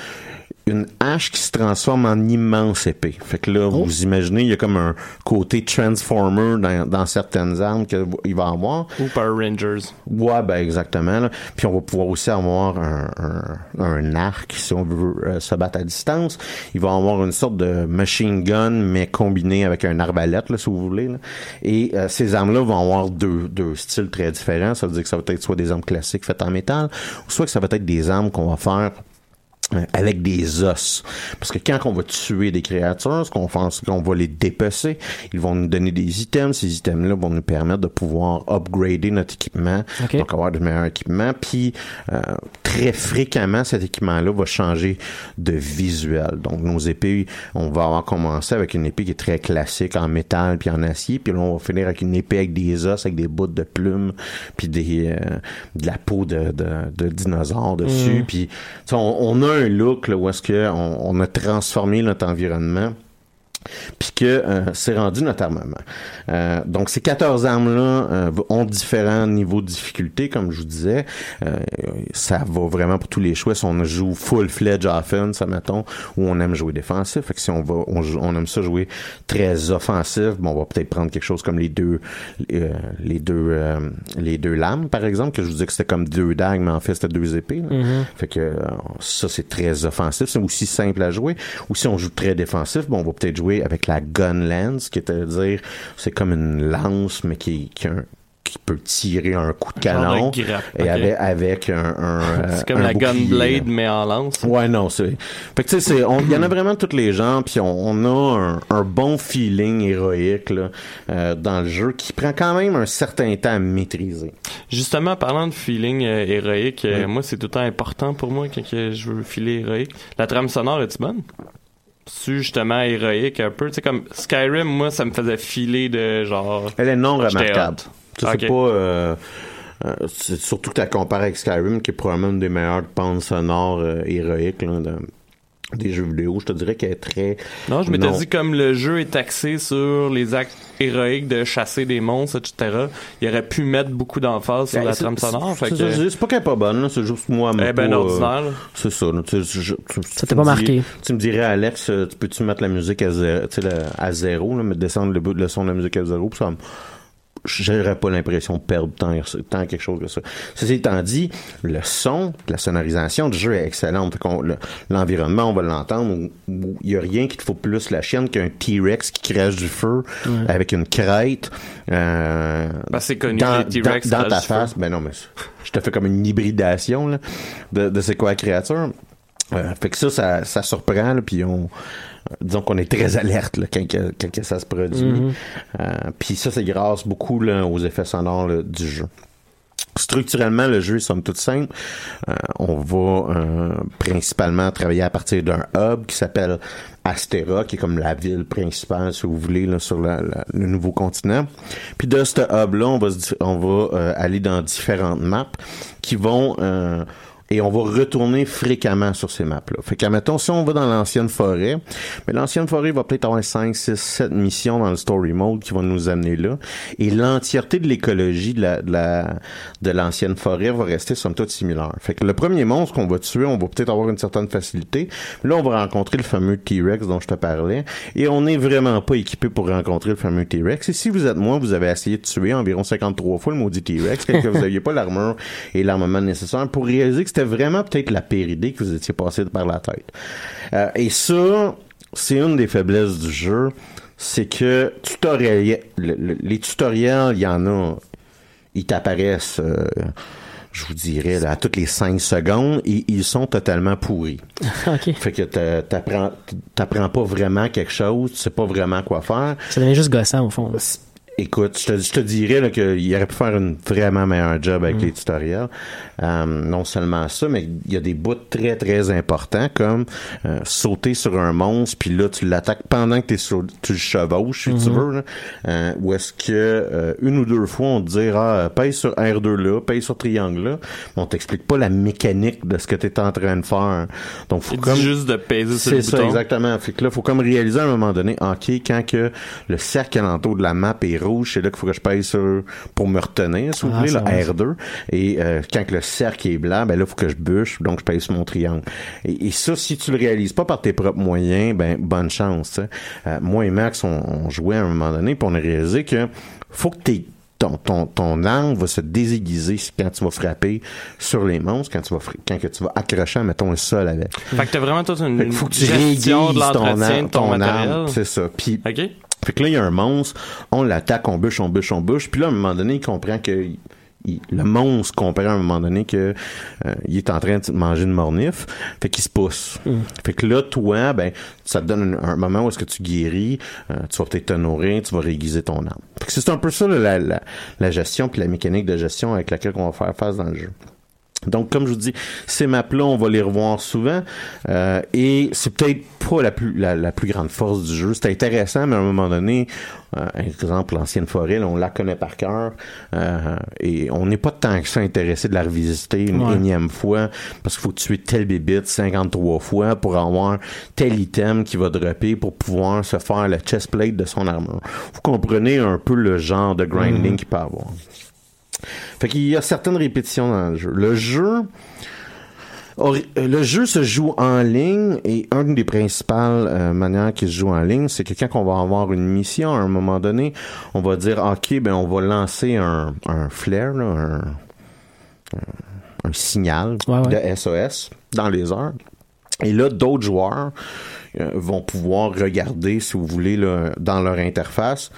une hache qui se transforme en immense épée. Fait que là, Oh. vous imaginez, il y a comme un côté Transformer dans, dans certaines armes qu'il va avoir. Ou Power Rangers? Ouais, ben exactement. là. Puis on va pouvoir aussi avoir un, un, un arc si on veut euh, se battre à distance. Il va avoir une sorte de machine gun, mais combiné avec un arbalète, là, si vous voulez. là. Et euh, ces armes-là vont avoir deux, deux styles très différents. Ça veut dire que ça va être soit des armes classiques faites en métal, ou soit que ça va être des armes qu'on va faire avec des os. Parce que quand on va tuer des créatures, ce qu'on fait, c'est qu'on va les dépecer. Ils vont nous donner des items. Ces items-là vont nous permettre de pouvoir upgrader notre équipement. Ok. Donc, avoir de meilleurs équipements. Puis, euh, très fréquemment, cet équipement-là va changer de visuel. Donc, nos épées, on va avoir commencé avec une épée qui est très classique en métal puis en acier. Puis là, on va finir avec une épée avec des os, avec des bouts de plumes, puis des, euh, de la peau de, de, de dinosaure dessus. Mm. Puis, on, on a un look là, où est-ce que on, on a transformé notre environnement puis que euh, c'est rendu notre armement. Euh, donc ces 14 armes-là euh, ont différents niveaux de difficulté, comme je vous disais. Ça va vraiment pour tous les choix. Si on joue full-fledged offense, mettons, ou on aime jouer défensif. Fait que si on va, on, aime ça jouer très offensif, bon, on va peut-être prendre quelque chose comme les deux, les deux, les deux lames, par exemple, que je vous disais que c'était comme deux dagues, mais en fait c'était deux épées. là. Fait que ça c'est très offensif, c'est aussi simple à jouer. Ou si on joue très défensif, bon, on va peut-être jouer avec la gun lance, qui est à dire c'est comme une lance mais qui, qui a un- qui peut tirer un coup de canon grappe, et avec, avec un, un, C'est comme un la Gunblade, mais en lance. Ouais, non, c'est. Fait que tu sais, il y en a vraiment tous les gens, puis on, on a un, un bon feeling héroïque là, euh, dans le jeu qui prend quand même un certain temps à maîtriser. Justement, parlant de feeling euh, héroïque, euh, moi, c'est tout le temps important pour moi quand je veux filer héroïque. La trame sonore, est-tu bonne? Justement héroïque un peu. Tu sais, comme Skyrim, moi, ça me faisait filer de genre. Elle est non remarquable. Tu sais, pas. euh, euh, c'est surtout que tu compares avec Skyrim, qui est probablement une des meilleures bandes sonores euh, héroïques là, de- des jeux vidéo. Je te dirais qu'elle est très. Non, je m'étais dit, comme le jeu est axé sur les actes héroïques de chasser des monstres, etc., il aurait pu mettre beaucoup d'emphase sur Ben, la trame sonore. c'est- que, pas qu'elle est pas bonne, c'est juste moi. elle est pas, bien euh, ordinaire. C'est ça. là, tu sais, je- tu- Ça t'a pas dis- marqué. Tu me dirais, Alex, euh, tu peux-tu mettre la musique à zéro, tu sais, la- à zéro là, mais descendre le, bout- le son de la musique à zéro, puis ça j'aurais pas l'impression de perdre tant, tant quelque chose que ça. Ceci étant dit, le son, la sonorisation du jeu est excellente. Fait qu'on- le- L'environnement, on va l'entendre. où Il y a rien qui te faut plus la chienne qu'un T-Rex qui crache du feu avec une crête. Euh, Ben, c'est connu, dans, les T-Rex dans- ta face. Ben non, mais c'est- je te fais comme une hybridation là, de, de c'est quoi la créature. Euh, fait que ça, ça, ça surprend, là, puis on, euh, disons qu'on est très alerte là, quand, que- quand que ça se produit. Mhm. Euh, puis ça, c'est grâce beaucoup là, aux effets sonores là, du jeu. Structurellement, le jeu est somme toute simple. Euh, on va euh, principalement travailler à partir d'un hub qui s'appelle Astera, qui est comme la ville principale, si vous voulez, là, sur la- la- le nouveau continent. Puis de ce hub-là, on va, on va euh, aller dans différentes maps qui vont... et on va retourner fréquemment sur ces maps-là. Fait qu'admettons, si on va dans l'ancienne forêt, mais l'ancienne forêt va peut-être avoir 5, 6, 7 missions dans le story mode qui vont nous amener là. Et l'entièreté de l'écologie de la, de la, de l'ancienne forêt va rester somme toute similaire. Fait que le premier monstre qu'on va tuer, on va peut-être avoir une certaine facilité. Là, on va rencontrer le fameux T-Rex dont je te parlais. Et on n'est vraiment pas équipé pour rencontrer le fameux T-Rex. Et si vous êtes moi, vous avez essayé de tuer environ 53 fois le maudit T-Rex, que vous n'aviez pas l'armure et l'armement nécessaire pour réaliser que c'était vraiment peut-être la pire idée que vous étiez passé par la tête. Euh, et ça, c'est une des faiblesses du jeu, c'est que tutoriel, le- le- les tutoriels, il y en a, ils t'apparaissent, euh, je vous dirais, là, à toutes les 5 secondes, et ils sont totalement pourris. Fait que t'a- t'apprends, t'apprends pas vraiment quelque chose, tu sais pas vraiment quoi faire. Ça devient juste gossant, au fond. Écoute, je te, je te dirais qu'il aurait pu faire une vraiment meilleur job Mm. avec les tutoriels. Euh, non seulement ça, mais il y a des bouts très très importants comme euh, sauter sur un monstre, puis là tu l'attaques pendant que t'es sur, tu le chevauches, si tu Mhm. veux. Là. Euh, ou est-ce que euh, une ou deux fois on te dira ah, paye sur R2 là, paye sur triangle là, mais on t'explique pas la mécanique de ce que tu es en train de faire. Donc faut comme juste de peser sur c'est le ça, bouton. exactement. Fait que là, faut comme réaliser à un moment donné, OK, quand que le cercle alentour de la map est rouge, c'est là qu'il faut que je paye sur, pour me retenir, si vous Ah, voulez, ça le va, R2. Et, euh, quand que le cercle est blanc, ben là, faut que je bûche, donc je paye sur mon triangle. Et, et ça, si tu le réalises pas par tes propres moyens, ben, bonne chance, sais. Euh, moi et Max, on, on jouait à un moment donné, puis on a réalisé que faut que t'aies ton, ton, ton arme va se désaiguiser quand tu vas frapper sur les monstres, quand tu vas, quand que tu vas accrocher, mettons, un sol avec. Fait que t'as vraiment toute une faut que tu gestion de ton, l'entretien arme, de ton, ton matériel. c'est ça. Puis, OK. Fait que là, il y a un monstre, on l'attaque, on bûche, on bûche, on bûche. Puis là, à un moment donné, il comprend que il- le monstre comprend à un moment donné que euh, il est en train de manger une mornif, fait qu'il se pousse. Fait que là, toi, ben, ça te donne un, un moment où est-ce que tu guéris, euh, tu vas peut-être te nourrir, tu vas réaiguiser ton arme. Fait que c'est un peu ça la, la gestion puis la mécanique de gestion avec laquelle on va faire face dans le jeu. Donc, comme je vous dis, ces maps-là, on va les revoir souvent. euh, et c'est peut-être pas la plus, la, la plus grande force du jeu. C'est intéressant, mais à un moment donné, euh, exemple, l'ancienne forêt, là, on la connaît par cœur. euh, et on n'est pas tant que ça intéressé de la revisiter une Ouais. énième fois. Parce qu'il faut tuer tel bébite 53 fois pour avoir tel item qui va dropper pour pouvoir se faire la chestplate de son armure. Vous comprenez un peu le genre de grinding Mhm. qu'il peut avoir. Fait qu'il y a certaines répétitions dans le jeu. Le jeu, euh, le jeu se joue en ligne et une des principales euh, manières qu'il se joue en ligne, c'est que quand on va avoir une mission à un moment donné, on va dire ok, ben on va lancer un, un flare, là, un, un- un signal Ouais, ouais. de SOS dans les heures. Et là, d'autres joueurs euh, vont pouvoir regarder, si vous voulez, là, dans leur interface,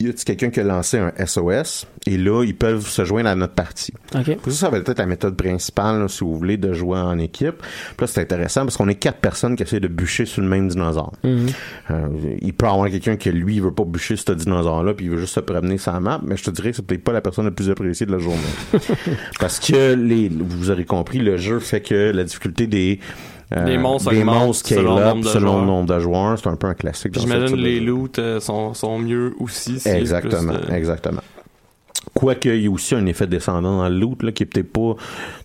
y a quelqu'un qui a lancé un SOS et là ils peuvent se joindre à notre partie. OK. Puis ça, ça va être la méthode principale là, si vous voulez de jouer en équipe. Puis là c'est intéressant parce qu'on est quatre personnes qui essaient de bûcher sur le même dinosaure. Mhm. Euh, il peut y avoir quelqu'un qui lui il veut pas bûcher ce dinosaure là puis il veut juste se promener sur la map, mais je te dirais que c'est peut-être pas la personne la plus appréciée de la journée. parce que les vous aurez compris le jeu fait que la difficulté des euh, Les monstres des monstres selon up nombre selon le nombre de joueurs, c'est un peu un classique J'imagine les loots euh, sont, sont mieux aussi. Exactement, plus de- exactement. Quoique, il y a aussi un effet descendant dans le loot, là, qui est peut-être pas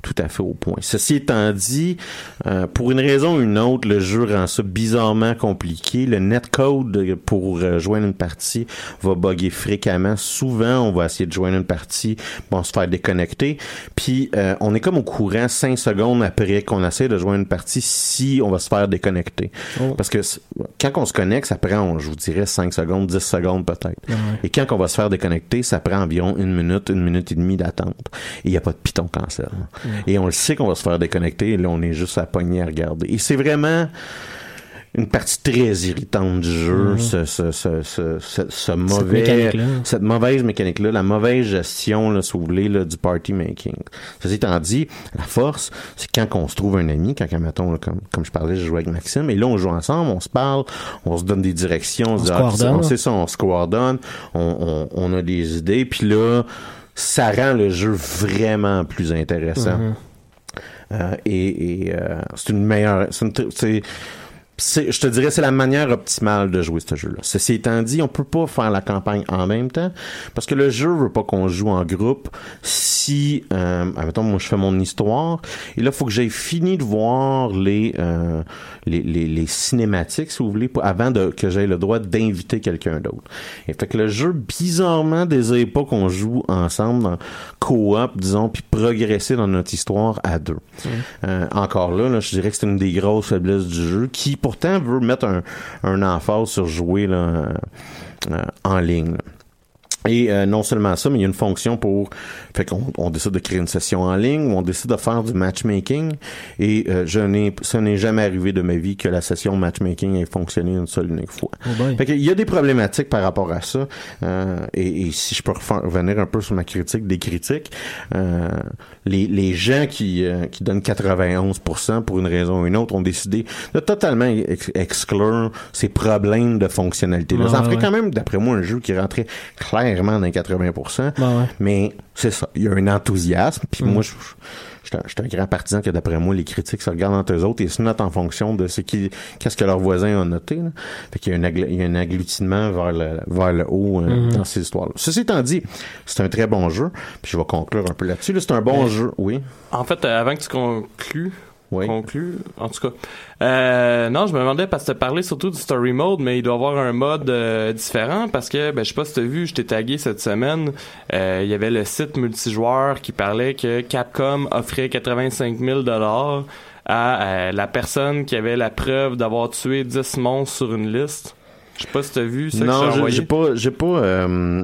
tout à fait au point. Ceci étant dit, euh, pour une raison ou une autre, le jeu rend ça bizarrement compliqué. Le netcode pour euh, joindre une partie va bugger fréquemment. Souvent, on va essayer de joindre une partie, bon, se faire déconnecter. Puis, euh, on est comme au courant cinq secondes après qu'on essaie de joindre une partie si on va se faire déconnecter. Oh. Parce que quand on se connecte, ça prend, je vous dirais, 5 secondes, 10 secondes peut-être. Et quand on va se faire déconnecter, ça prend environ une minute, une minute et demie d'attente. Et il n'y a pas de piton cancel. Et on le sait qu'on va se faire déconnecter, et là, on est juste à pogner à regarder. Et c'est vraiment une partie très irritante du jeu, ce, ce, ce, ce, ce, mauvais, mécanique-là. cette mauvaise mécanique-là, la mauvaise gestion, là, si vous voulez, là, du party making. Ceci étant dit, la force, c'est quand on se trouve un ami, quand, mettons, là, comme, comme je parlais, je jouais avec Maxime, et là, on joue ensemble, on se parle, on se donne des directions, on, se ah, coordonne. on sait ça, on se coordonne, on, on, on a des idées, puis là, ça rend le jeu vraiment plus intéressant. Euh, et et euh, c'est une meilleure. c'est je te dirais, c'est la manière optimale de jouer ce jeu-là. Ceci étant dit, on peut pas faire la campagne en même temps parce que le jeu veut pas qu'on joue en groupe. Si, euh, admettons, moi je fais mon histoire et là, faut que j'aie fini de voir les, euh, les, les, les cinématiques, si vous voulez, pour- avant de, que j'aie le droit d'inviter quelqu'un d'autre. Et fait que le jeu, bizarrement, désire pas qu'on joue ensemble dans coop, disons, puis progresser dans notre histoire à deux. Euh, encore là, là, je dirais que c'est une des grosses faiblesses du jeu, qui pourtant veut mettre un, un emphase sur jouer là, euh, en ligne. Et euh, non seulement ça, mais il y a une fonction pour... Fait qu'on on décide de créer une session en ligne ou on décide de faire du matchmaking. Et euh, je n'ai, ça n'est jamais arrivé de ma vie que la session matchmaking ait fonctionné une seule unique fois. Oh. Fait qu'il y a des problématiques par rapport à ça. Euh, et, et si je peux revenir un peu sur ma critique des critiques, euh, les, les gens qui, euh, qui donnent 91% pour une raison ou une autre ont décidé de totalement ex- exclure ces problèmes de fonctionnalité. Ouais, ça en ferait ouais. quand même, d'après moi, un jeu qui rentrait clairement dans les 80%. Ouais, ouais. Mais c'est ça. Il y a un enthousiasme. Puis Mm. moi, je, je, je suis un grand partisan que d'après moi, les critiques se regardent entre eux autres et se notent en fonction de ce qui, qu'est-ce que leurs voisins ont noté. Là. Fait qu'il y a un, agl- il y a un agglutinement vers le, vers le haut euh, Mm-hmm. dans ces histoires-là. Ceci étant dit, c'est un très bon jeu. Puis je vais conclure un peu là-dessus. là. C'est un bon jeu, oui. En fait, euh, avant que tu conclues, Oui. conclues, en tout cas. Euh, non, je me demandais parce que tu parlais surtout du story mode, mais il doit avoir un mode euh, différent parce que, ben, je sais pas si t'as vu, je t'ai tagué cette semaine. euh, Il y avait le site multijoueur qui parlait que Capcom offrait 85 000 dollars à euh, la personne qui avait la preuve d'avoir tué 10 monstres sur une liste. Je sais pas si t'as vu ça non, j'ai pas, j'ai pas. euh,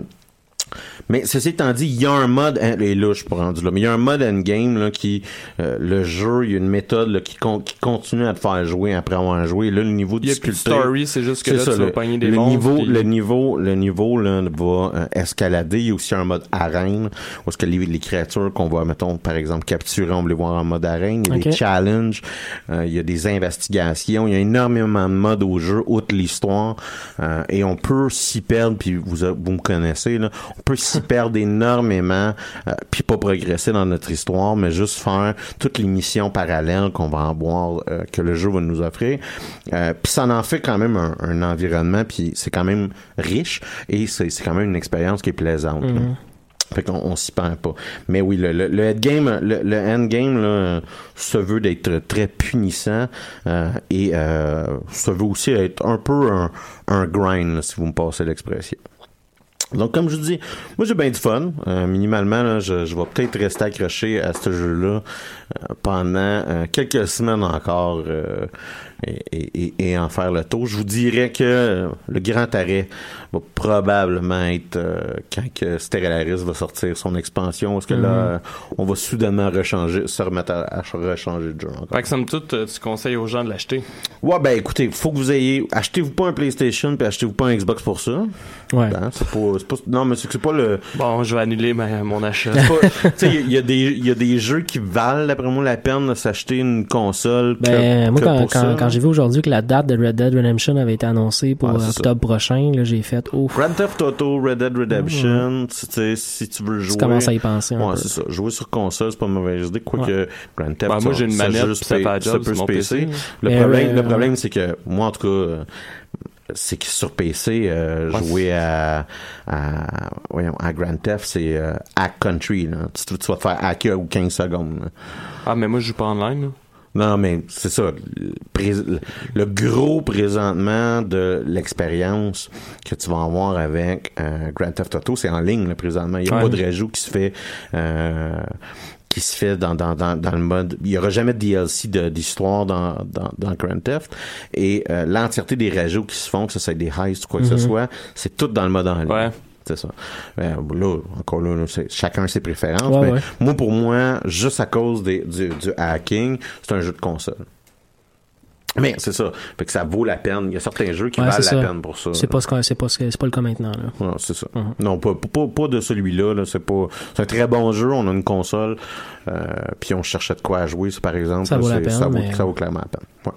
Mais ceci étant dit, il y a un mode, et là je suis pas rendu là, mais il y a un mode endgame là qui, euh, le jeu, il y a une méthode là, qui, con- qui continue à te faire jouer après avoir joué. Là, le niveau de story, c'est juste que là, ça, tu vas le, pogner des le monstres, niveau, puis- le niveau, le niveau là va euh, escalader. Il y a aussi un mode arène, où est-ce que les, les créatures qu'on va, mettons, par exemple, capturer, on va les voir en mode arène. Il y a des Ok. challenges, euh, il y a des investigations, il y a énormément de modes au jeu, outre l'histoire, euh, et on peut s'y perdre. Puis vous, vous me connaissez là, on peut s'y perdre énormément, euh, puis pas progresser dans notre histoire, mais juste faire toutes les missions parallèles qu'on va avoir, euh, que le jeu va nous offrir. Euh, puis ça en fait quand même un, un environnement, puis c'est quand même riche et c'est quand même une expérience qui est plaisante. là. Fait qu'on on s'y perd pas. Mais oui, le, le, le endgame, le, le endgame là, se veut d'être très punissant euh, et euh, se veut aussi être un peu un, un grind, là, si vous me passez l'expression. Donc, comme je vous dis, moi j'ai bien du fun. Euh, minimalement, là, je, je vais peut-être rester accroché à ce jeu-là euh, pendant euh, quelques semaines encore euh, et, et- et- et en faire le tour. Je vous dirais que le grand arrêt va probablement être euh, quand que Stellaris va sortir son expansion. Parce que là, euh, on va soudainement rechanger, se remettre à, à rechanger de jeu encore? Fait que somme toute, euh, tu conseilles aux gens de l'acheter. Ouais, ben écoutez, faut que vous ayez. Achetez-vous pas un PlayStation puis achetez-vous pas un Xbox pour ça. Ouais. Hein, c'est pas, non, mais c'est que c'est pas le. Bon, je vais annuler ma- mon achat. c'est pas- tu sais, il y, a des- il y a des jeux qui valent, d'après moi, la peine de s'acheter une console. que- Ben, moi, que quand, pour quand, ça. quand j'ai vu aujourd'hui que la date de Red Dead Redemption avait été annoncée pour Ouais, octobre prochain, là, j'ai fait ouf. Grand Theft Auto, Red Dead Redemption, tu sais, si tu veux jouer. Tu commences à y penser un Ouais, peu. c'est ça. Jouer sur console, c'est pas une mauvaise idée. Quoique, Grand Theft, Ben, moi, ça- j'ai une manette, juste ça peut se PC. PC. Le Mais, problème, euh, le problème, c'est que, moi, en tout cas, c'est que sur PC, euh, Ouais. jouer à, à, voyons, à Grand Theft, c'est euh, Hack Country. Là. Tu, tu vas te faire hacker ou 15 secondes. là. Ah, mais moi, je joue pas online. là. Non, mais c'est ça. Le, gros présentement de l'expérience que tu vas avoir avec euh, Grand Theft Auto, c'est en ligne là, présentement. Il n'y a Ouais. pas de rajout qui se fait. euh, qui se fait dans, dans, dans, dans le mode il y aura jamais de DLC d'histoire dans, dans, dans Grand Theft et euh, l'entièreté des rajouts qui se font que ce soit des heists ou quoi que ce Mhm. soit c'est tout dans le mode en ligne Ouais. C'est ça. Là, encore là, chacun ses préférences. Ouais, mais ouais. moi, pour moi, juste à cause des, du, du hacking, c'est un jeu de console. Mais c'est ça. Fait que ça vaut la peine. Il y a certains jeux qui Ouais, valent la ça. peine pour ça. C'est pas, ce que- c'est pas, ce que- c'est pas le cas maintenant. Là. Ouais, c'est ça. Mhm. Non, pas, pas, pas de celui-là. Là, c'est pas. C'est un très bon jeu. On a une console. Euh, puis on cherchait de quoi à jouer, ça, par exemple. Ça là, vaut la peine, Ça vaut, mais- ça vaut clairement la peine. Ouais.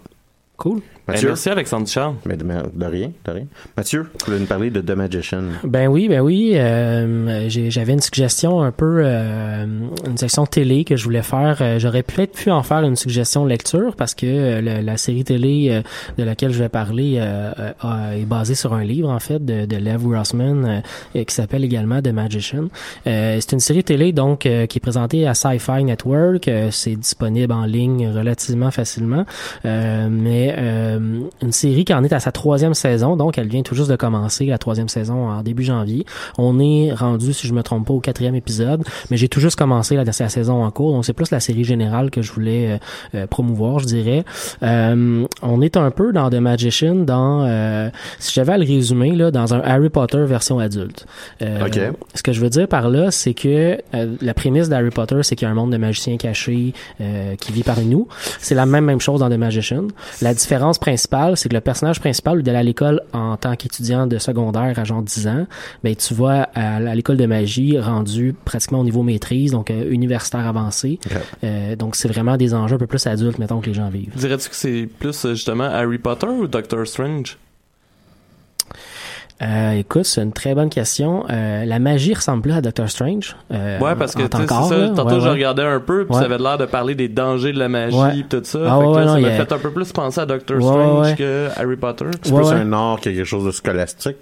Cool. Ben, Mathieu? merci, Alexandre Ducharme. Mais de, de rien, de rien. Mathieu, tu voulais nous parler de The Magician. Ben oui, ben oui. euh, j'ai- J'avais une suggestion un peu, euh, une section télé que je voulais faire. Euh, J'aurais peut-être pu en faire une suggestion lecture parce que euh, le- la série télé euh, de laquelle je vais parler euh, euh, est basée sur un livre en fait de, de Lev Grossman euh, qui s'appelle également The Magician. Euh, C'est une série télé donc euh, qui est présentée à Sci-Fi Network. C'est disponible en ligne relativement facilement, Euh, mais euh, une série qui en est à sa troisième saison, donc elle vient tout juste de commencer la troisième saison en début janvier. On est rendu, si je me trompe pas, au quatrième épisode, mais j'ai tout juste commencé la, la saison en cours, donc c'est plus la série générale que je voulais euh, euh, promouvoir, je dirais. Euh, on est un peu dans The Magician, dans, euh, si j'avais à le résumer, là, dans un Harry Potter version adulte. Euh, Ok. Ce que je veux dire par là, c'est que euh, la prémisse d'Harry Potter, c'est qu'il y a un monde de magiciens cachés euh, qui vit parmi nous. C'est la même même chose dans The Magician. La différence principale, c'est que le personnage principal, d'aller à l'école en tant qu'étudiant de secondaire à genre 10 ans, ben tu à, à l'école de magie rendu pratiquement au niveau maîtrise, donc euh, universitaire avancé. Euh, donc c'est vraiment des enjeux un peu plus adultes, mettons, que les gens vivent. Dirais-tu que c'est plus euh, justement Harry Potter ou Doctor Strange? Euh, écoute, c'est une très bonne question. Euh, la magie ressemble plus à Doctor Strange. euh, ouais, parce que c'est ça. Tantôt, Ouais, je regardais un peu, puis Ouais. ça avait l'air de parler des dangers de la magie, Ouais. pis tout ça. Ah fait que ouais, là, non, ça m'a a- fait un peu plus penser à Doctor Ouais, Strange ouais. que Harry Potter. C'est Ouais, plus ouais. un art que quelque chose de scolastique.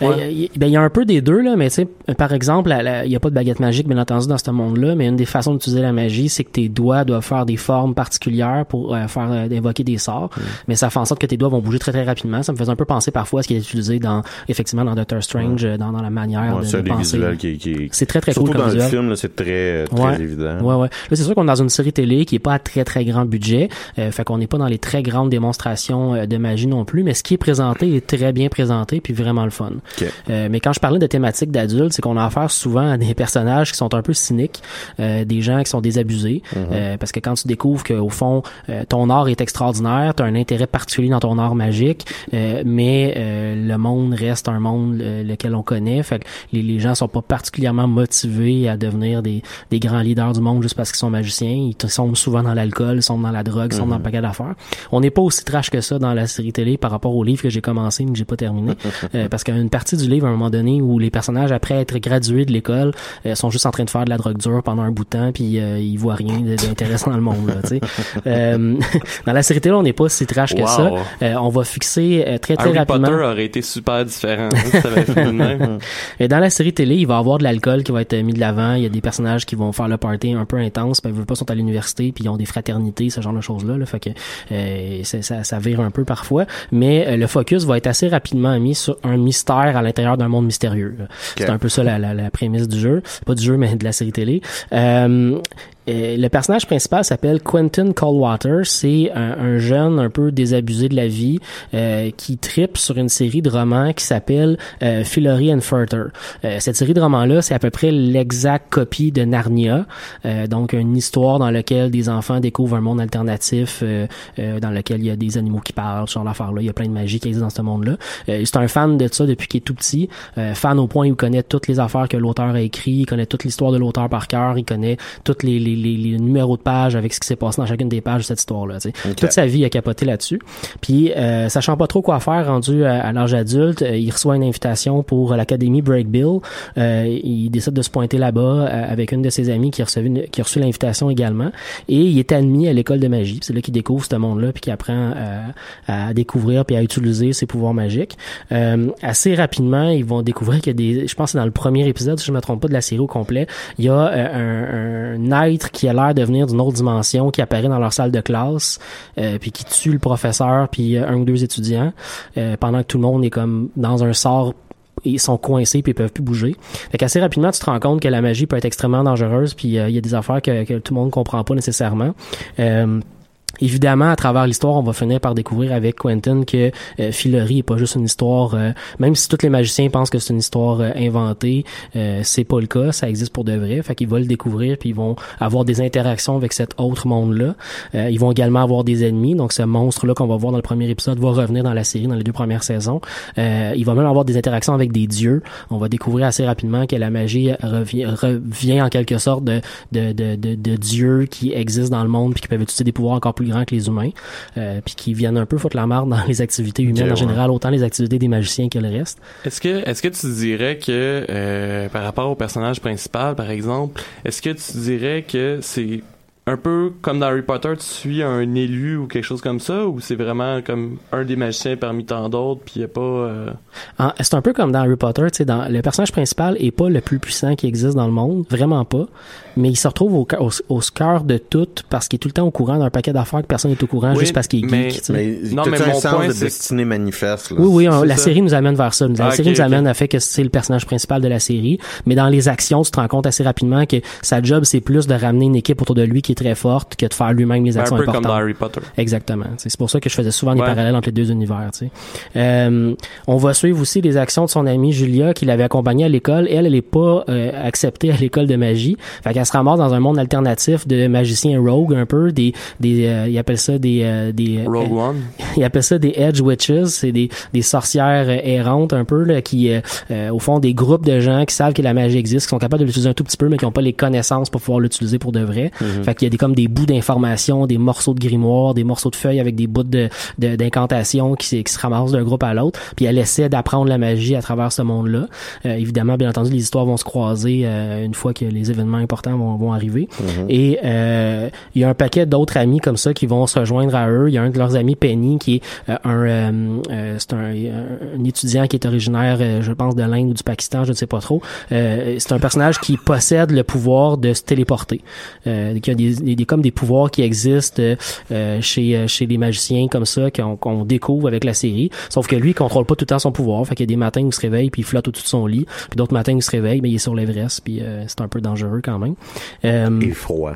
Ben, il y- ben, il y a un peu des deux, là, mais tu sais, par exemple, il n'y a pas de baguette magique, bien entendu, dans ce monde-là, mais une des façons d'utiliser la magie, c'est que tes doigts doivent faire des formes particulières pour euh, faire euh, invoquer des sorts. Mais ça fait en sorte que tes doigts vont bouger très très rapidement. Ça me faisait un peu penser parfois à ce qui est utilisé dans, effectivement, dans Doctor Strange, euh, dans, dans la manière Ouais, de, c'est de penser. qui, qui... C'est très très Surtout cool comme dans le visuel. film, là, c'est très, très Ouais. évident. Ouais, ouais. Là, c'est sûr qu'on est dans une série télé qui est pas à très, très grand budget. Euh, fait qu'on n'est pas dans les très grandes démonstrations euh, de magie non plus, mais ce qui est présenté est très bien présenté puis vraiment le fun. Ok. Euh, mais quand je parlais de thématiques d'adultes, c'est qu'on a affaire souvent à des personnages qui sont un peu cyniques, euh, des gens qui sont désabusés, euh, parce que quand tu découvres qu'au fond, euh, ton art est extraordinaire, tu as un intérêt particulier dans ton art magique, euh, mais euh, le monde reste un monde euh, lequel on connaît, fait que les, les gens sont pas particulièrement motivés à devenir des, des grands leaders du monde juste parce qu'ils sont magiciens, ils sont souvent dans l'alcool, ils sont dans la drogue, ils sont dans le paquet d'affaires. On n'est pas aussi trash que ça dans la série télé par rapport au livre que j'ai commencé mais que j'ai pas terminé, Euh, parce qu'il y a une partie du livre à un moment donné où les personnages après être gradués de l'école euh, sont juste en train de faire de la drogue dure pendant un bout de temps puis euh, ils voient rien d'intéressant dans le monde là, tu sais. Euh, dans la série télé, on n'est pas si trash que Wow. ça. Euh, on va fixer euh, très très Harry rapidement. Potter aurait été super différent. Hein, ça même. Et dans la série télé, il va y avoir de l'alcool qui va être mis de l'avant. Il y a des personnages qui vont faire le party un peu intense. Puis ils veulent pas sont à l'université, puis ils ont des fraternités, ce genre de choses là. Fait que euh, ça, ça vire un peu parfois. Mais euh, le focus va être assez rapidement mis sur un mystère à l'intérieur d'un monde mystérieux. là. C'est un peu ça la, la, la prémisse du jeu, pas du jeu mais de la série télé. Euh, le personnage principal s'appelle Quentin Coldwater. C'est un, un jeune un peu désabusé de la vie euh, qui tripe sur une série de romans qui s'appelle euh, Fillory and Furter. Euh, cette série de romans-là, c'est à peu près l'exacte copie de Narnia. Euh, donc, une histoire dans laquelle des enfants découvrent un monde alternatif euh, euh, dans lequel il y a des animaux qui parlent, ce genre d'affaires-là. Il y a plein de magie qui existe dans ce monde-là. Euh, c'est un fan de ça depuis qu'il est tout petit. Euh, fan au point où il connaît toutes les affaires que l'auteur a écrit, il connaît toute l'histoire de l'auteur par cœur, il connaît toutes les, les, les, les numéros de page avec ce qui s'est passé dans chacune des pages de cette histoire-là. sais. Toute sa vie, il a capoté là-dessus. Puis, euh, sachant pas trop quoi faire rendu à, à l'âge adulte, euh, il reçoit une invitation pour l'Académie Break Bill. Euh, il décide de se pointer là-bas euh, avec une de ses amies qui a reçu, une- qui a reçu l'invitation également. Et il est admis à l'école de magie. C'est là qu'il découvre ce monde-là puis qu'il apprend à découvrir puis à utiliser ses pouvoirs magiques. Euh, assez rapidement, ils vont découvrir qu'il y a des... Je pense que c'est dans le premier épisode, si je me trompe pas, de la série au complet. Il y a un, un qui a l'air de venir d'une autre dimension qui apparaît dans leur salle de classe euh, puis qui tue le professeur puis euh, un ou deux étudiants euh, pendant que tout le monde est comme dans un sort ils sont coincés puis ils peuvent plus bouger. Fait qu'assez rapidement, tu te rends compte que la magie peut être extrêmement dangereuse puis il y a des affaires que, tout le monde comprend pas nécessairement. Évidemment, à travers l'histoire, on va finir par découvrir avec Quentin que euh, Fillory est pas juste une histoire, euh, même si tous les magiciens pensent que c'est une histoire euh, inventée, euh, c'est pas le cas, ça existe pour de vrai. Fait qu'ils vont le découvrir puis ils vont avoir des interactions avec cet autre monde-là. Euh, ils vont également avoir des ennemis, donc ce monstre-là qu'on va voir dans le premier épisode va revenir dans la série dans les deux premières saisons. Euh, il va même avoir des interactions avec des dieux. On va découvrir assez rapidement que la magie revient, revient en quelque sorte de, de, de, de, de dieux qui existent dans le monde puis qui peuvent utiliser des pouvoirs encore plus grands que les humains, euh, puis qui viennent un peu foutre la marde dans les activités humaines Ok, en ouais. général, autant les activités des magiciens que le reste. Est-ce que est-ce que tu dirais que euh, par rapport au personnage principal, par exemple, est-ce que tu dirais que c'est un peu comme dans Harry Potter, tu suis un élu ou quelque chose comme ça, ou c'est vraiment comme un des magiciens parmi tant d'autres, puis il y a pas. euh, En- C'est un peu comme dans Harry Potter, tu sais, dans le personnage principal est pas le plus puissant qui existe dans le monde, vraiment pas, mais il se retrouve au, au, au cœur de tout parce qu'il est tout le temps au courant d'un paquet d'affaires que personne n'est au courant Oui, juste parce qu'il est mais- geek. Mais Non, mais mon sens point, de c'est- destinée manifeste, là? Oui, oui, on- c'est la ça. série nous amène vers ça. La Ah, série nous amène à fait que c'est le personnage principal de la série, mais dans les actions, tu te rends compte assez rapidement que sa job, c'est plus de ramener une équipe autour de lui qui est très forte que de faire lui-même les un actions peu comme dans Harry Potter. Exactement. C'est pour ça que je faisais souvent des Ouais. parallèles entre les deux univers. tu sais. Euh, on va suivre aussi les actions de son amie Julia qui l'avait accompagnée à l'école. Elle, elle est pas euh, acceptée à l'école de magie. Fait qu'elle se ramasse dans un monde alternatif de magiciens rogue un peu. Des, des, euh, ils appellent ça des, euh, des Rogue One. ils appellent ça des edge witches, c'est des, des sorcières euh, errantes un peu là, qui euh, euh, au fond des groupes de gens qui savent que la magie existe, qui sont capables de l'utiliser un tout petit peu mais qui n'ont pas les connaissances pour pouvoir l'utiliser pour de vrai. Fait y a des comme des bouts d'informations, des morceaux de grimoire, des morceaux de feuilles avec des bouts de de- d'incantations qui, se- qui se ramassent d'un groupe à l'autre, puis elle essaie d'apprendre la magie à travers ce monde-là. Euh, évidemment, bien entendu, les histoires vont se croiser euh, une fois que les événements importants vont, vont arriver. Et euh, il y a un paquet d'autres amis comme ça qui vont se rejoindre à eux. Il y a un de leurs amis, Penny, qui est euh, un, euh, euh, c'est un, un étudiant qui est originaire, je pense, de l'Inde ou du Pakistan, je ne sais pas trop. Euh, c'est un personnage qui possède le pouvoir de se téléporter. Euh, qui a des, des, des- comme des pouvoirs qui existent euh, chez euh, chez les magiciens comme ça qu'on qu'on découvre avec la série. Sauf que lui, il contrôle pas tout le temps son pouvoir. Fait qu'il y a des matins où il se réveille puis il flotte au-dessus de son lit, puis d'autres matins où il se réveille, mais il est sur l'Everest, puis euh, c'est un peu dangereux quand même. Euh, Et froid.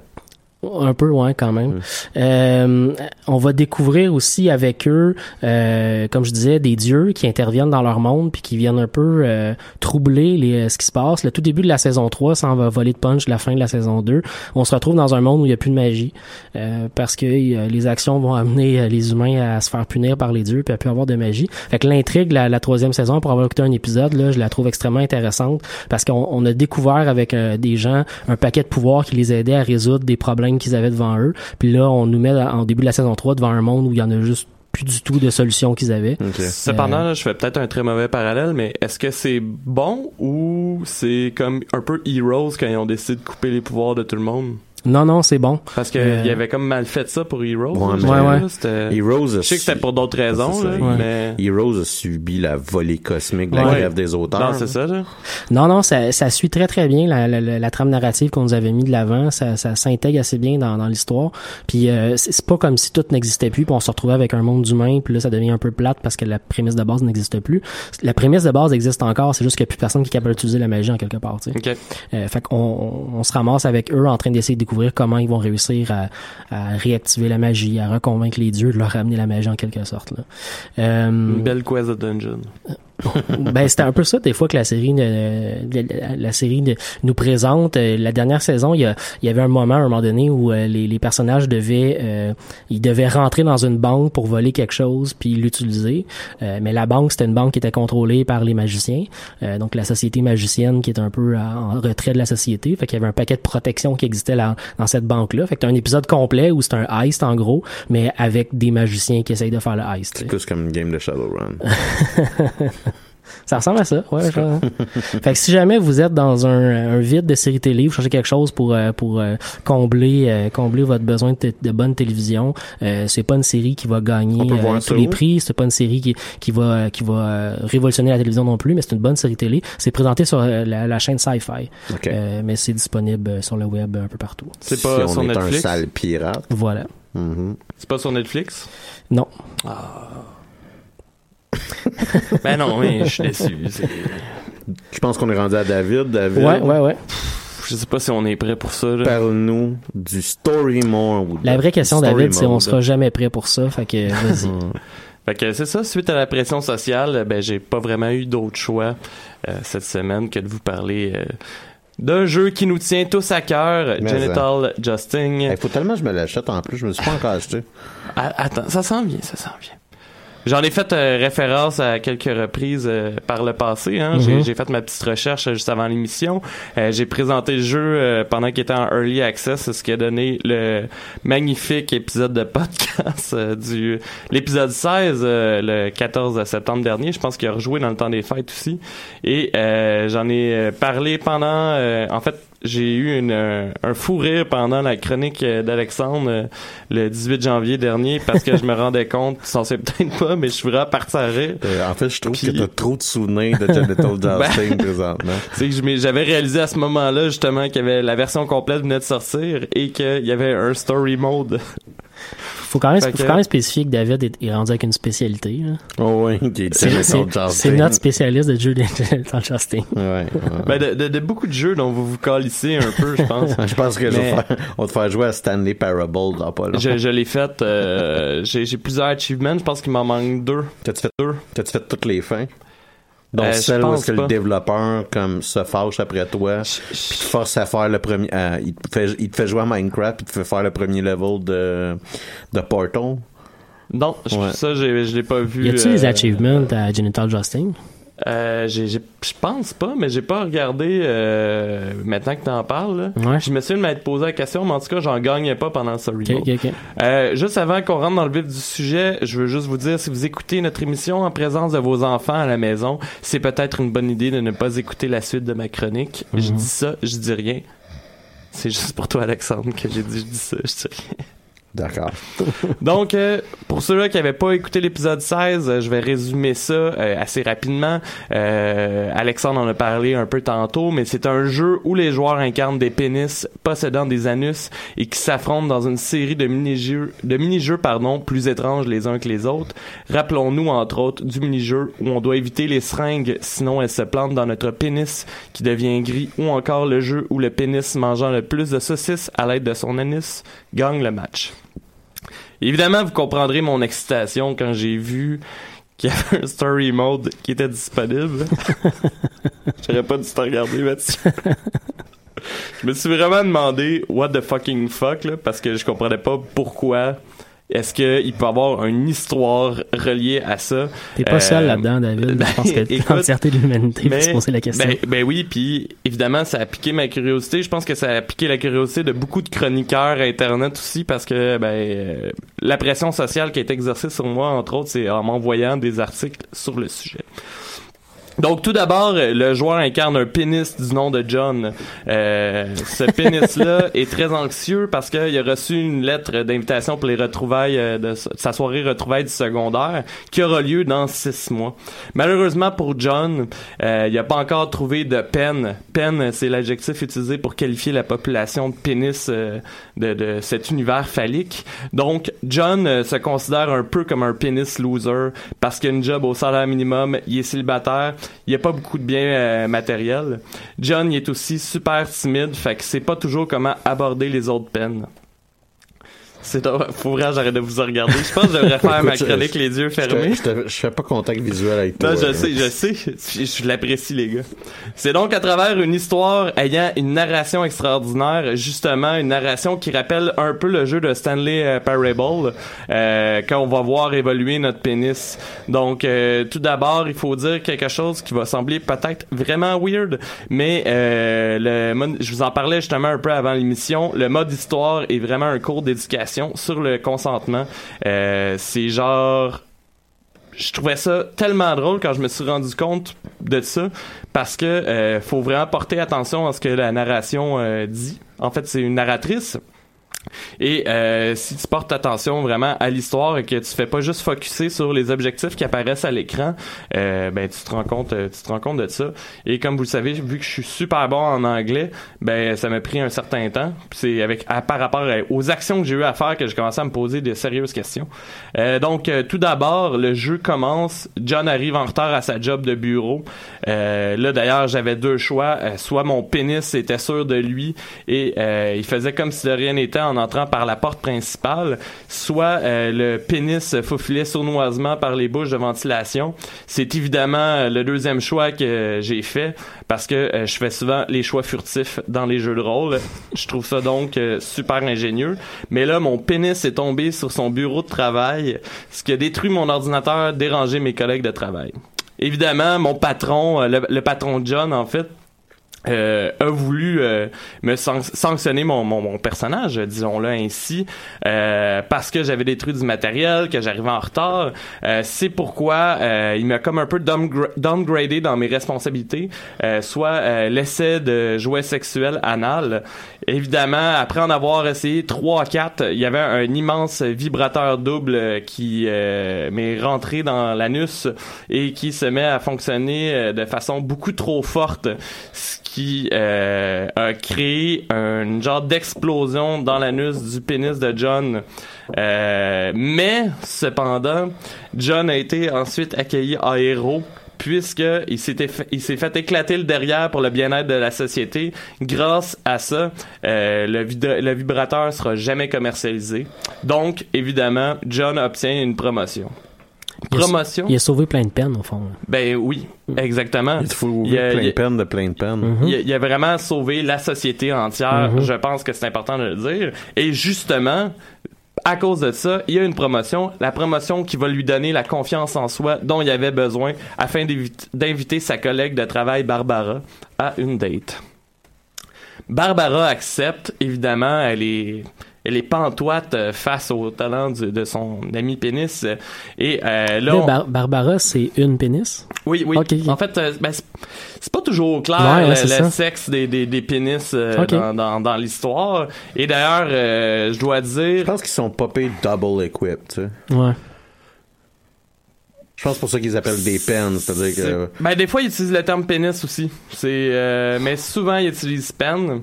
Un peu, ouais, quand même. Euh, on va découvrir aussi avec eux, euh, comme je disais, des dieux qui interviennent dans leur monde puis qui viennent un peu euh, troubler les, ce qui se passe. Le tout début de la saison 3, ça en va voler de punch la fin de la saison 2. On se retrouve dans un monde où il n'y a plus de magie euh, parce que euh, les actions vont amener euh, les humains à se faire punir par les dieux puis à plus avoir de magie. Fait que l'intrigue, la, troisième saison, pour avoir écouté un épisode, là, je la trouve extrêmement intéressante parce qu'on on a découvert avec euh, des gens un paquet de pouvoirs qui les aidait à résoudre des problèmes qu'ils avaient devant eux. Puis là, on nous met en début de la saison 3 devant un monde où il y en a juste plus du tout de solutions qu'ils avaient. Ok. Cependant, là, je fais peut-être un très mauvais parallèle, mais est-ce que c'est bon ou c'est comme un peu Heroes quand ils ont décidé de couper les pouvoirs de tout le monde? Non, non, c'est bon. Parce que Euh, avait comme mal fait ça pour Heroes. Ouais, mais- Ouais, ouais. Heroes a Je sais que c'était pour d'autres raisons, là, mais... Heroes a subi la volée cosmique de la Ouais. grève des auteurs. Non, c'est ça, là. Non, non, ça, ça suit très très bien la, la, la, la trame narrative qu'on nous avait mis de l'avant. Ça, ça s'intègre assez bien dans, dans l'histoire. Puis euh, c'est pas comme si tout n'existait plus, puis on se retrouvait avec un monde d'humains, puis là ça devient un peu plate parce que la prémisse de base n'existe plus. La prémisse de base existe encore, c'est juste qu'il y a plus personne qui est capable d'utiliser la magie en quelque part. tu sais. OK. Euh, fait qu'on on, on se ramasse avec eux en train d'essayer de découvrir comment ils vont réussir à, à réactiver la magie, à reconvaincre les dieux de leur ramener la magie en quelque sorte. Là. Euh, Une belle quest de dungeon. Ben c'était un peu ça des fois que la série ne- la, la série nous présente. Euh, la dernière saison il y, a- il y avait un moment à un moment donné où euh, les, les personnages devaient euh, ils devaient rentrer dans une banque pour voler quelque chose puis l'utiliser. Euh, mais la banque c'était une banque qui était contrôlée par les magiciens. Euh, donc la société magicienne qui est un peu en retrait de la société. Fait qu'il y avait un paquet de protection qui existait là dans cette banque là fait que t'as un épisode complet où c'est un heist en gros mais avec des magiciens qui essayent de faire le heist sais. Plus comme une game de Shadowrun. Ça ressemble à ça, ouais. genre. fait que si jamais vous êtes dans un, un vide de série télé, vous cherchez quelque chose pour euh, pour euh, combler euh, combler votre besoin de, de bonne télévision, euh, c'est pas une série qui va gagner euh, tous les où? prix, c'est pas une série qui qui va qui va euh, révolutionner la télévision non plus, mais c'est une bonne série télé. C'est présenté sur euh, la, la chaîne Sci-Fi. Euh, mais c'est disponible euh, sur le web un peu partout. C'est si pas on sur est un Netflix? sale pirate. Voilà. Mhm. C'est pas sur Netflix? Non. Ben non, mais je suis déçu. Je pense qu'on est rendu à David. David, Ouais, ouais, ouais. Je sais pas si on est prêt pour ça. parle-nous du story mode. La vraie question, Story David, c'est on sera jamais prêt pour ça. Fait que vas-y. Fait que c'est ça, suite à la pression sociale, ben j'ai pas vraiment eu d'autre choix euh, cette semaine que de vous parler euh, d'un jeu qui nous tient tous à cœur, Mais Genital Justing. Il faut tellement que je me l'achète en plus. Je me suis pas encore acheté. Ah, attends, ça sent bien, ça sent bien. J'en ai fait euh, référence à quelques reprises euh, par le passé. Hein. J'ai- Mhm. J'ai fait ma petite recherche euh, juste avant l'émission. J'ai présenté le jeu pendant qu'il était en early access, ce qui a donné le magnifique épisode de podcast du l'épisode 16 euh, le 14 septembre dernier. Je pense qu'il a rejoué dans le temps des fêtes aussi. Et euh, j'en ai parlé pendant. euh, en fait, j'ai eu une, euh, un fou rire pendant la chronique euh, d'Alexandre euh, le 18 janvier dernier parce que je me rendais compte, tu s'en sais peut-être pas, mais je suis vraiment parti à rire. Euh, en fait, je trouve Puis- que t'as trop de souvenirs de Genital Justing présentement. C'est que j'avais réalisé à ce moment-là justement qu'il y avait la version complète venait de sortir et qu'il y avait un story mode. Faut quand même, que- faut quand même spécifier que David est, est rendu avec une spécialité. là. Oh oui, qui est C'est notre spécialiste de jeu de Genital Justing. Ouais, ouais. Ben de, de, de beaucoup de jeux dont vous vous calissez un peu, je pense. Je pense que je vais Mais- faire- on va te faire jouer à Stanley Parable dans pas long. Je, je l'ai fait. euh, j'ai j'ai plusieurs achievements. Je pense qu'il m'en manque deux. T'as-tu fait, Deux. t'as-tu fait toutes les fins? Donc Euh, celle où est-ce que pas. le développeur comme se fâche après toi, puis te force à faire le premier, euh, il te fait, il te fait jouer à Minecraft, puis il te fait faire le premier level de de Portal? Non, je- Ouais. ça, j'ai- je l'ai pas vu. Y a-tu euh, les achievements à Genital Justing? Euh, je pense pas, mais j'ai pas regardé euh, maintenant que t'en parles. Ouais. Je me suis m'être posé la question, mais en tout cas, j'en gagnais pas pendant ce remote. Ok, ok, ok. Euh, juste avant qu'on rentre dans le vif du sujet, je veux juste vous dire, si vous écoutez notre émission en présence de vos enfants à la maison, c'est peut-être une bonne idée de ne pas écouter la suite de ma chronique. Je dis ça, je dis rien. C'est juste pour toi, Alexandre, que j'ai dit je dis ça, je dis rien. D'accord. Donc, euh, pour ceux-là qui n'avaient pas écouté l'épisode 16, euh, je vais résumer ça euh, assez rapidement. Alexandre en a parlé un peu tantôt, mais c'est un jeu où les joueurs incarnent des pénis possédant des anus et qui s'affrontent dans une série de mini-jeux, de mini-jeux pardon, plus étranges les uns que les autres. Rappelons-nous entre autres du mini-jeu où on doit éviter les seringues, sinon elles se plantent dans notre pénis qui devient gris, ou encore le jeu où le pénis mangeant le plus de saucisses à l'aide de son anus gagne le match. Évidemment, vous comprendrez mon excitation quand j'ai vu qu'il y avait un story mode qui était disponible. J'aurais pas dû te regarder, Mathieu. je me suis vraiment demandé what the fucking fuck, là, parce que je comprenais pas pourquoi est-ce qu'il peut y avoir une histoire reliée à ça? T'es pas Euh, seul là-dedans, David. ben, je pense que l'entièreté de l'humanité peut se poser la question. Ben, ben oui, puis évidemment, ça a piqué ma curiosité. Je pense que ça a piqué la curiosité de beaucoup de chroniqueurs à Internet aussi parce que ben euh, la pression sociale qui a été exercée sur moi, entre autres, c'est en m'envoyant des articles sur le sujet. Donc tout d'abord, le joueur incarne un pénis du nom de John. Euh, ce pénis-là est très anxieux parce qu'il a reçu une lettre d'invitation pour les retrouvailles euh, de sa soirée retrouvailles du secondaire qui aura lieu dans six mois. Malheureusement pour John, euh, il n'a pas encore trouvé de peine. Peine, c'est l'adjectif utilisé pour qualifier la population de pénis euh, de, de cet univers phallique. Donc John se considère un peu comme un pénis loser parce qu'il a une job au salaire minimum, il est célibataire, il n'y a pas beaucoup de biens euh, matériels. John il est aussi super timide, fait que c'est pas toujours comment aborder les autres peines. C'est. Faut vraiment j'arrête de vous regarder. Je pense que je devrais faire ma chronique je- les yeux Je, fermés. je, je fais pas contact visuel avec toi. Non, je hein. sais, je sais. Je, je l'apprécie, les gars. C'est donc à travers une histoire ayant une narration extraordinaire, justement, une narration qui rappelle un peu le jeu de Stanley euh, Parable, euh, quand on va voir évoluer notre pénis. Donc, euh, tout d'abord, il faut dire quelque chose qui va sembler peut-être vraiment weird, mais euh, le mode- je vous en parlais justement un peu avant l'émission. Le mode histoire est vraiment un cours d'éducation sur le consentement. Euh, c'est genre je trouvais ça tellement drôle quand je me suis rendu compte de ça parce que euh, faut vraiment porter attention à ce que la narration euh, dit. En fait, c'est une narratrice. Et euh, si tu portes attention vraiment à l'histoire et que tu fais pas juste focuser sur les objectifs qui apparaissent à l'écran, euh, ben tu te rends compte, euh, tu te rends compte de ça. Et comme vous le savez, vu que je suis super bon en anglais, ben ça m'a pris un certain temps. C'est avec par rapport aux actions que j'ai eu à faire que j'ai commencé à me poser de sérieuses questions. Euh, donc euh, tout d'abord, le jeu commence. John arrive en retard à sa job de bureau. Euh, là d'ailleurs, j'avais deux choix. Soit mon pénis était sûr de lui et il faisait comme si de rien n'était en entrant par la porte principale, soit euh, le pénis faufilait sournoisement par les bouches de ventilation. C'est évidemment euh, le deuxième choix que j'ai fait parce que euh, je fais souvent les choix furtifs dans les jeux de rôle. Je trouve ça donc super ingénieux. Mais là, mon pénis est tombé sur son bureau de travail, ce qui a détruit mon ordinateur, dérangé mes collègues de travail. Évidemment, mon patron, le patron John, en fait, euh, a voulu euh, me san- sanctionner mon, mon, mon personnage, disons-le ainsi, euh, parce que j'avais détruit du matériel, que j'arrivais en retard. Euh, c'est pourquoi euh, il m'a comme un peu downgra- downgradé dans mes responsabilités, euh, soit l'essai de jouets sexuels anal. Évidemment, après en avoir essayé 3-4, il y avait un immense vibrateur double qui m'est rentré dans l'anus et qui se met à fonctionner de façon beaucoup trop forte, euh, a créé un genre d'explosion dans l'anus du pénis de John. Euh, mais, cependant, John a été ensuite accueilli à héros puisque il s'est fait éclater le derrière pour le bien-être de la société. Grâce à ça, euh, le, le vibrateur sera jamais commercialisé. Donc, évidemment, John obtient une promotion. Il a- Promotion? Il a sauvé plein de peines, au fond. Ben oui, exactement. Il a- plein il y de a- peine de plein de peine. Mhm. il a, il a vraiment sauvé la société entière. Mhm. Je pense que c'est important de le dire. Et justement, à cause de ça, il y a une promotion, la promotion qui va lui donner la confiance en soi dont il avait besoin afin d'inviter sa collègue de travail Barbara à une date. Barbara accepte, évidemment, elle est elle est pantoite euh, face au talent du- de son ami pénis et euh, là Là, on- Bar- Barbara, c'est une pénis? oui, oui. En fait, euh, ben, c'est- pas toujours clair Ouais, le, sexe des, des, des pénis euh, dans, dans, dans l'histoire. Et d'ailleurs, euh, je dois Je dire... pense qu'ils sont popés double equipped, tu sais. Ouais. Je pense pour ça qu'ils appellent des pens, c'est-à-dire que... Ben, des fois, ils utilisent le terme pénis aussi. C'est, euh, mais souvent, ils utilisent pen.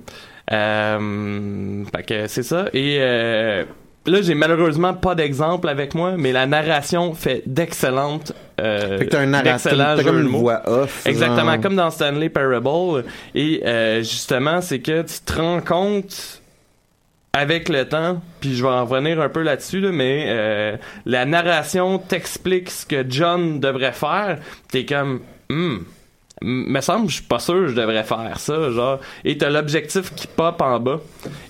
Euh, fait que c'est ça. Et euh, là, j'ai malheureusement pas d'exemple avec moi, mais la narration fait d'excellentes... Euh, Fait que t'as un narrateur, t'as comme une voix off. Exactement, genre. comme dans Stanley Parable. Et euh, justement, c'est que tu te rends compte avec le temps, puis je vais en revenir un peu là-dessus, là, mais euh, la narration t'explique ce que John devrait faire. T'es comme, hmm, me semble, je suis pas sûr que je devrais faire ça, genre. Et t'as l'objectif qui pop en bas.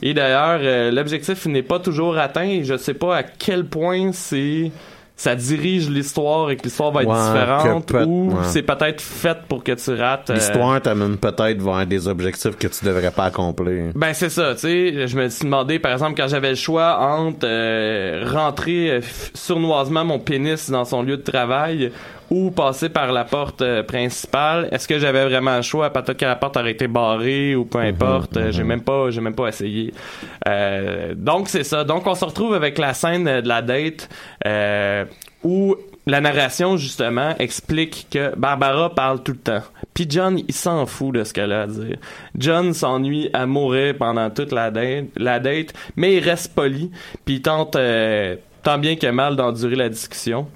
Et d'ailleurs, euh, l'objectif n'est pas toujours atteint. et Je sais pas à quel point c'est ça dirige l'histoire et que l'histoire va être Ouais, différente ou ouais. c'est peut-être fait pour que tu rates. euh, L'histoire t'amène peut-être vers des objectifs que tu devrais pas accomplir. ben c'est ça, tu sais, je me suis demandé par exemple quand j'avais le choix entre euh, rentrer euh, sournoisement mon pénis dans son lieu de travail ou passer par la porte euh, principale, est-ce que j'avais vraiment le choix? Peut-être que la porte aurait été barrée ou peu importe, euh, j'ai même pas j'ai même pas essayé. Euh, donc c'est ça. Donc on se retrouve avec la scène euh, de la date euh, où la narration, justement, explique que Barbara parle tout le temps. Puis John, il s'en fout de ce qu'elle a à dire. John s'ennuie à mourir pendant toute la date, la date mais il reste poli, puis il tente euh, tant bien que mal d'endurer la discussion.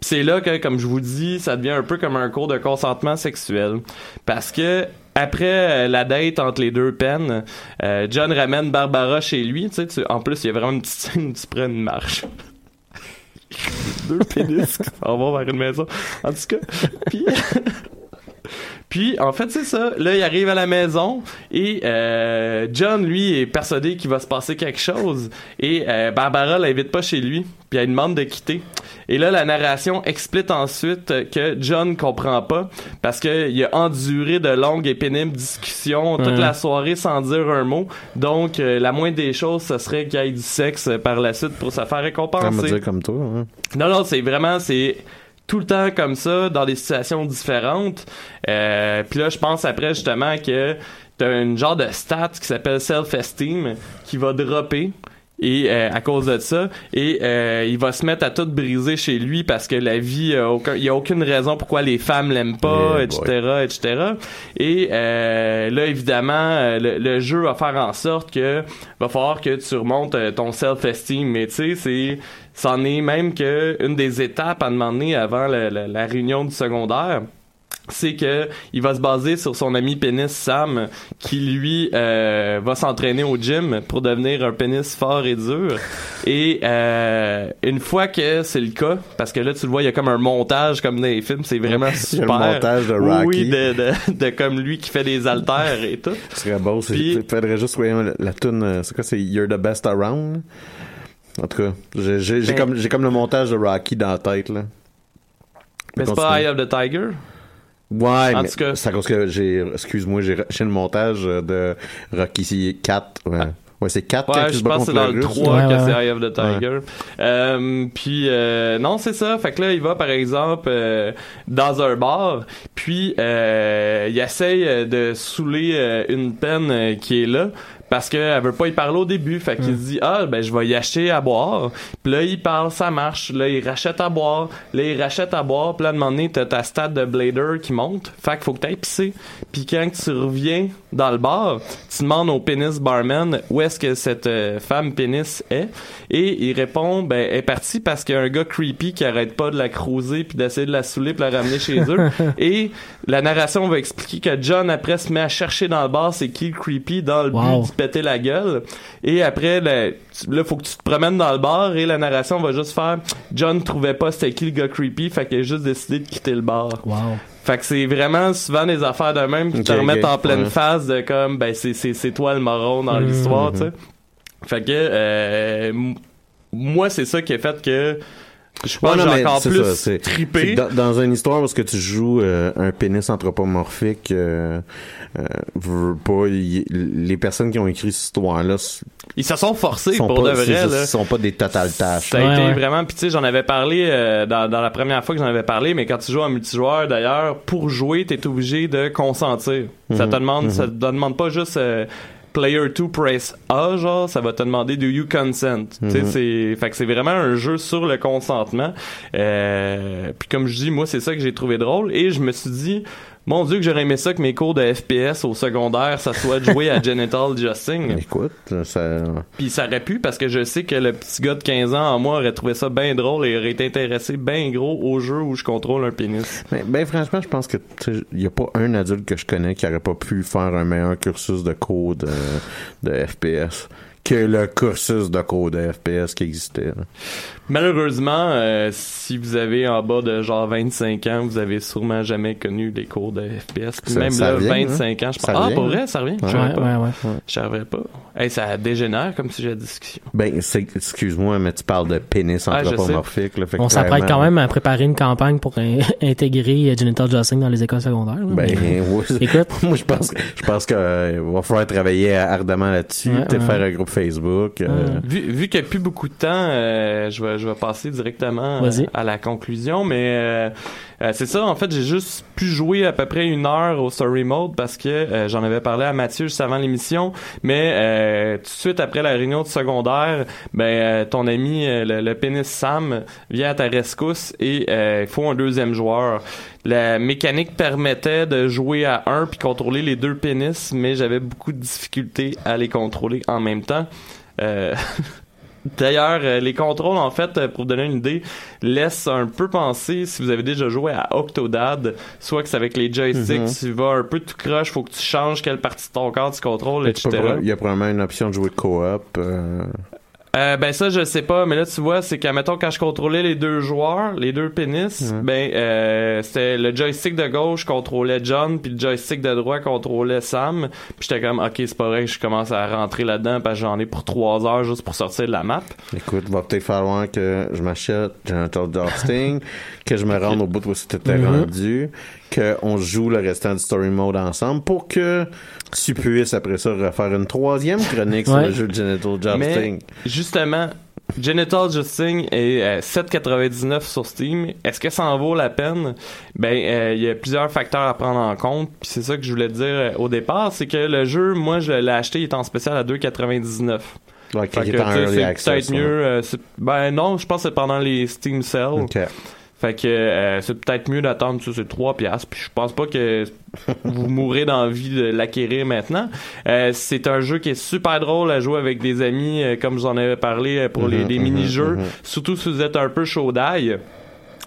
C'est là que, comme je vous dis, ça devient un peu comme un cours de consentement sexuel. Parce que après euh, la date entre les deux peines, euh, John ramène Barbara chez lui. Tu sais, en plus, il y a vraiment une petite scène où tu prends une marche. deux pénis qui s'en vont vers une maison. En tout cas, puis... Puis, en fait, c'est ça. Là, il arrive à la maison et euh, John, lui, est persuadé qu'il va se passer quelque chose. Et euh, Barbara l'invite pas chez lui. Puis elle demande de quitter. Et là, la narration explique ensuite que John comprend pas parce qu'il a enduré de longues et pénibles discussions toute la soirée sans dire un mot. Donc, euh, la moindre des choses, ce serait qu'il y ait du sexe par la suite pour se faire récompenser. dire comme toi. Hein? Non, non, c'est vraiment, c'est tout le temps comme ça, dans des situations différentes. Euh, Puis là, je pense après, justement, que t'as une genre de stat qui s'appelle self-esteem qui va dropper. Et euh, à cause de ça, et euh, il va se mettre à tout briser chez lui parce que la vie, a aucun, il y a aucune raison pourquoi les femmes l'aiment pas, etc., etc. Et euh, là, évidemment, euh, le, le jeu va faire en sorte que va falloir que tu remontes euh, ton self-esteem. Mais tu sais, c'est c'en est même que une des étapes à demander avant la, la- la réunion du secondaire c'est que il va se baser sur son ami pénis Sam qui lui euh, va s'entraîner au gym pour devenir un pénis fort et dur et euh, une fois que c'est le cas parce que là tu le vois il y a comme un montage comme dans les films c'est vraiment super le montage de Rocky. oui de, de, de comme lui qui fait des haltères et tout Ce serait beau. c'est- faudrait juste, voyons, la, la tune, euh, c'est quoi, c'est You're the best around? En tout cas, j'ai Ben- comme, j'ai comme le montage de Rocky dans la tête, là. mais c'est pas Eye of the Tiger? Ouais, En mais tout cas- c'est à cause que j'ai, excuse-moi, j'ai j'ai le montage euh, de Rocky 4. Ouais, ouais c'est 4 quand Ouais, je pense que c'est dans le Russe. 3 Ouais, que ouais. c'est Eye of the Tiger. Euh, puis euh, non, c'est ça. Fait que là, il va par exemple euh, dans un bar, puis euh, il essaye de saouler euh, une peine euh, qui est là. Parce qu'elle veut pas y parler au début. Fait qu'il se dit, ah, ben, je vais y acheter à boire. Puis là, il parle, ça marche. Là, il rachète à boire. Là, il rachète à boire. Puis là, à un moment donné, t'as ta stat de blader qui monte. Fait qu'il faut que t'ailles pisser. Puis quand tu reviens dans le bar, tu demandes au pénis barman où est-ce que cette euh, femme pénis est. Et il répond, ben, elle est partie parce qu'il y a un gars creepy qui arrête pas de la cruiser puis d'essayer de la saouler puis la ramener chez eux. Et la narration va expliquer que John, après, se met à chercher dans le bar c'est qui le creepy dans le Wow. but péter la gueule. Et après, là, tu- là, faut que tu te promènes dans le bar et la narration va juste faire John trouvait pas c'était qui le gars creepy, fait qu'il a juste décidé de quitter le bar. Wow. Fait que c'est vraiment souvent des affaires de même qui te remettent en pleine ouais. phase de comme ben c'est c'est c'est toi le moron dans Mhm. l'histoire, tu sais. Fait que euh, moi c'est ça qui a fait que je pense Ouais, que j'ai encore c'est plus ça, trippé. Dans, dans une histoire où ce que tu joues euh, un pénis anthropomorphique, euh, euh, veux pas, y- les personnes qui ont écrit cette histoire-là Ils se sont forcés sont pour pas, de vrai là. sont pas des total tâches. Ça a Ouais, été ouais. vraiment, puis tu sais, j'en avais parlé euh, dans, dans la première fois que j'en avais parlé, mais quand tu joues en multijoueur, d'ailleurs, pour jouer, t'es obligé de consentir. Ça Mhm. te demande, ça te demande pas juste euh, player 2 press A, genre, ça va te demander do you consent. Tu sais, Mhm. c'est, fait que c'est vraiment un jeu sur le consentement. Euh, puis comme je dis, moi, c'est ça que j'ai trouvé drôle, et je me suis dit, mon Dieu, que j'aurais aimé ça que mes cours de FPS au secondaire, ça soit de jouer à Genital Justing. Écoute, ça, Puis ça aurait pu parce que je sais que le petit gars de 15 ans en moi aurait trouvé ça bien drôle et aurait été intéressé bien gros au jeu où je contrôle un pénis. Ben, ben, franchement, je pense que il y a pas un adulte que je connais qui aurait pas pu faire un meilleur cursus de code euh, de FPS que le cursus de code de FPS qui existait. là. Malheureusement, euh, si vous avez en bas de genre 25 ans, vous avez sûrement jamais connu les cours de FPS. Ça- Même ça là, revient, 25 ans, je pense. Ah, pour hein? vrai, ça revient? Je Ouais. savais Ouais, pas. ouais, ouais. Je savais pas. Hey, ça dégénère comme sujet de discussion. Ben, c'est- excuse-moi, mais tu parles de pénis Ah, anthropomorphique. là, fait On s'apprête quand même à préparer une campagne pour in- intégrer euh, Genital Jossing dans les écoles secondaires. là, Ben, mais- oui. Écoute. moi, je pense, que- je pense qu'il va falloir travailler ardemment là-dessus, Ouais, peut-être ouais. faire un groupe Facebook. euh, Vu, vu qu'il n'y a plus beaucoup de temps, euh, je, vais, je vais passer directement euh, à la conclusion. Mais euh, c'est ça, en fait, j'ai juste pu jouer à peu près une heure au Story Mode parce que euh, j'en avais parlé à Mathieu juste avant l'émission. Mais euh, tout de suite après la réunion de secondaire, ben euh, ton ami, euh, le, le pénis Sam, vient à ta rescousse et euh, il faut un deuxième joueur. La mécanique permettait de jouer à un puis contrôler les deux pénis, mais j'avais beaucoup de difficultés à les contrôler en même temps. Euh, D'ailleurs, euh, les contrôles, en fait, euh, pour vous donner une idée, laissent un peu penser, si vous avez déjà joué à Octodad, soit que c'est avec les joysticks, Mhm. tu vas un peu tout croche, faut que tu changes quelle partie de ton corps tu contrôles, etc. Il y a probablement une option de jouer co-op. euh, Euh, ben ça je sais pas mais là tu vois c'est qu'à mettons quand je contrôlais les deux joueurs les deux pénis ben euh, c'était le joystick de gauche contrôlait John puis le joystick de droite contrôlait Sam. Puis j'étais comme ok c'est pas vrai je commence à rentrer là-dedans parce que j'en ai pour trois heures juste pour sortir de la map. Écoute, va peut-être falloir que je m'achète Genital Dusting, que je me rende au bout où c'était Mhm. rendu, qu'on joue le restant du story mode ensemble pour que tu puisses après ça refaire une troisième chronique sur le jeu de Genital mais Dusting. justement Genital Justing est euh, 7,99 sur Steam. Est-ce que ça en vaut la peine? Ben, euh, il y a plusieurs facteurs à prendre en compte. Puis c'est ça que je voulais te dire euh, au départ, c'est que le jeu, moi, je l'ai acheté, il est en spécial à 2,99. Ouais, early c'est peut-être mieux. euh, ben non, je pense que c'est pendant les Steam Sales. Ok. Fait que euh, c'est peut-être mieux d'attendre ça, c'est 3 piastres. Puis je pense pas que vous mourrez d'envie de l'acquérir maintenant. Euh, c'est un jeu qui est super drôle à jouer avec des amis, euh, comme j'en avais parlé euh, pour les, Mhm, les mhm, mini-jeux. mhm. Surtout si vous êtes un peu chaud d'ail.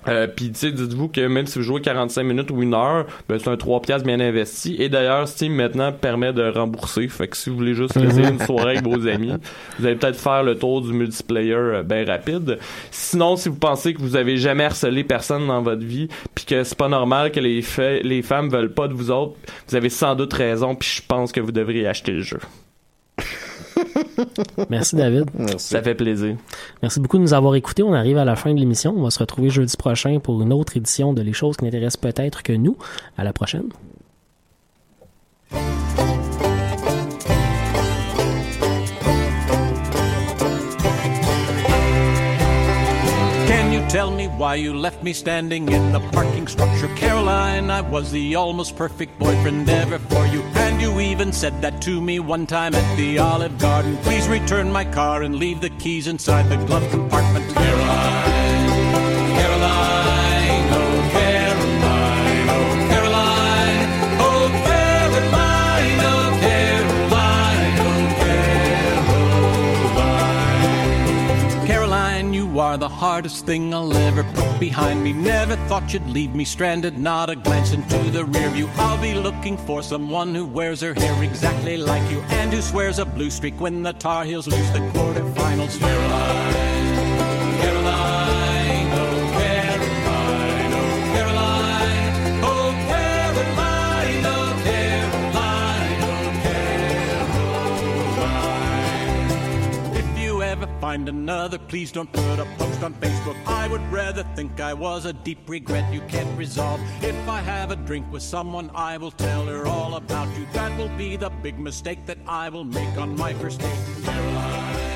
Euh, puis tu sais, dites-vous que même si vous jouez 45 minutes ou une heure, ben, c'est un 3 piastres bien investi. Et d'ailleurs, Steam maintenant permet de rembourser. Fait que si vous voulez juste laisser une soirée avec vos amis, vous allez peut-être faire le tour du multiplayer euh, bien rapide. Sinon, si vous pensez que vous avez jamais harcelé personne dans votre vie, puis que c'est pas normal que les, les femmes veulent pas de vous autres, vous avez sans doute raison, puis je pense que vous devriez acheter le jeu. Merci, David. Ça fait plaisir. Merci beaucoup de nous avoir écoutés. On arrive à la fin de l'émission. On va se retrouver jeudi prochain pour une autre édition de Les choses qui n'intéressent peut-être que nous. À la prochaine. Tell me why you left me standing in the parking structure? Caroline, I was the almost perfect boyfriend ever for you. And you even said that to me one time at the Olive Garden. Please return my car and leave the keys inside the glove compartment. Caroline, the hardest thing I'll ever put behind me. Never thought you'd leave me stranded, not a glance into the rear view. I'll be looking for someone who wears her hair exactly like you and who swears a blue streak when the Tar Heels lose the quarterfinals. Caroline, Caroline, find another, please don't put a post on Facebook. I would rather think I was a deep regret you can't resolve. If I have a drink with someone, I will tell her all about you. That will be the big mistake that I will make on my first date. Caroline.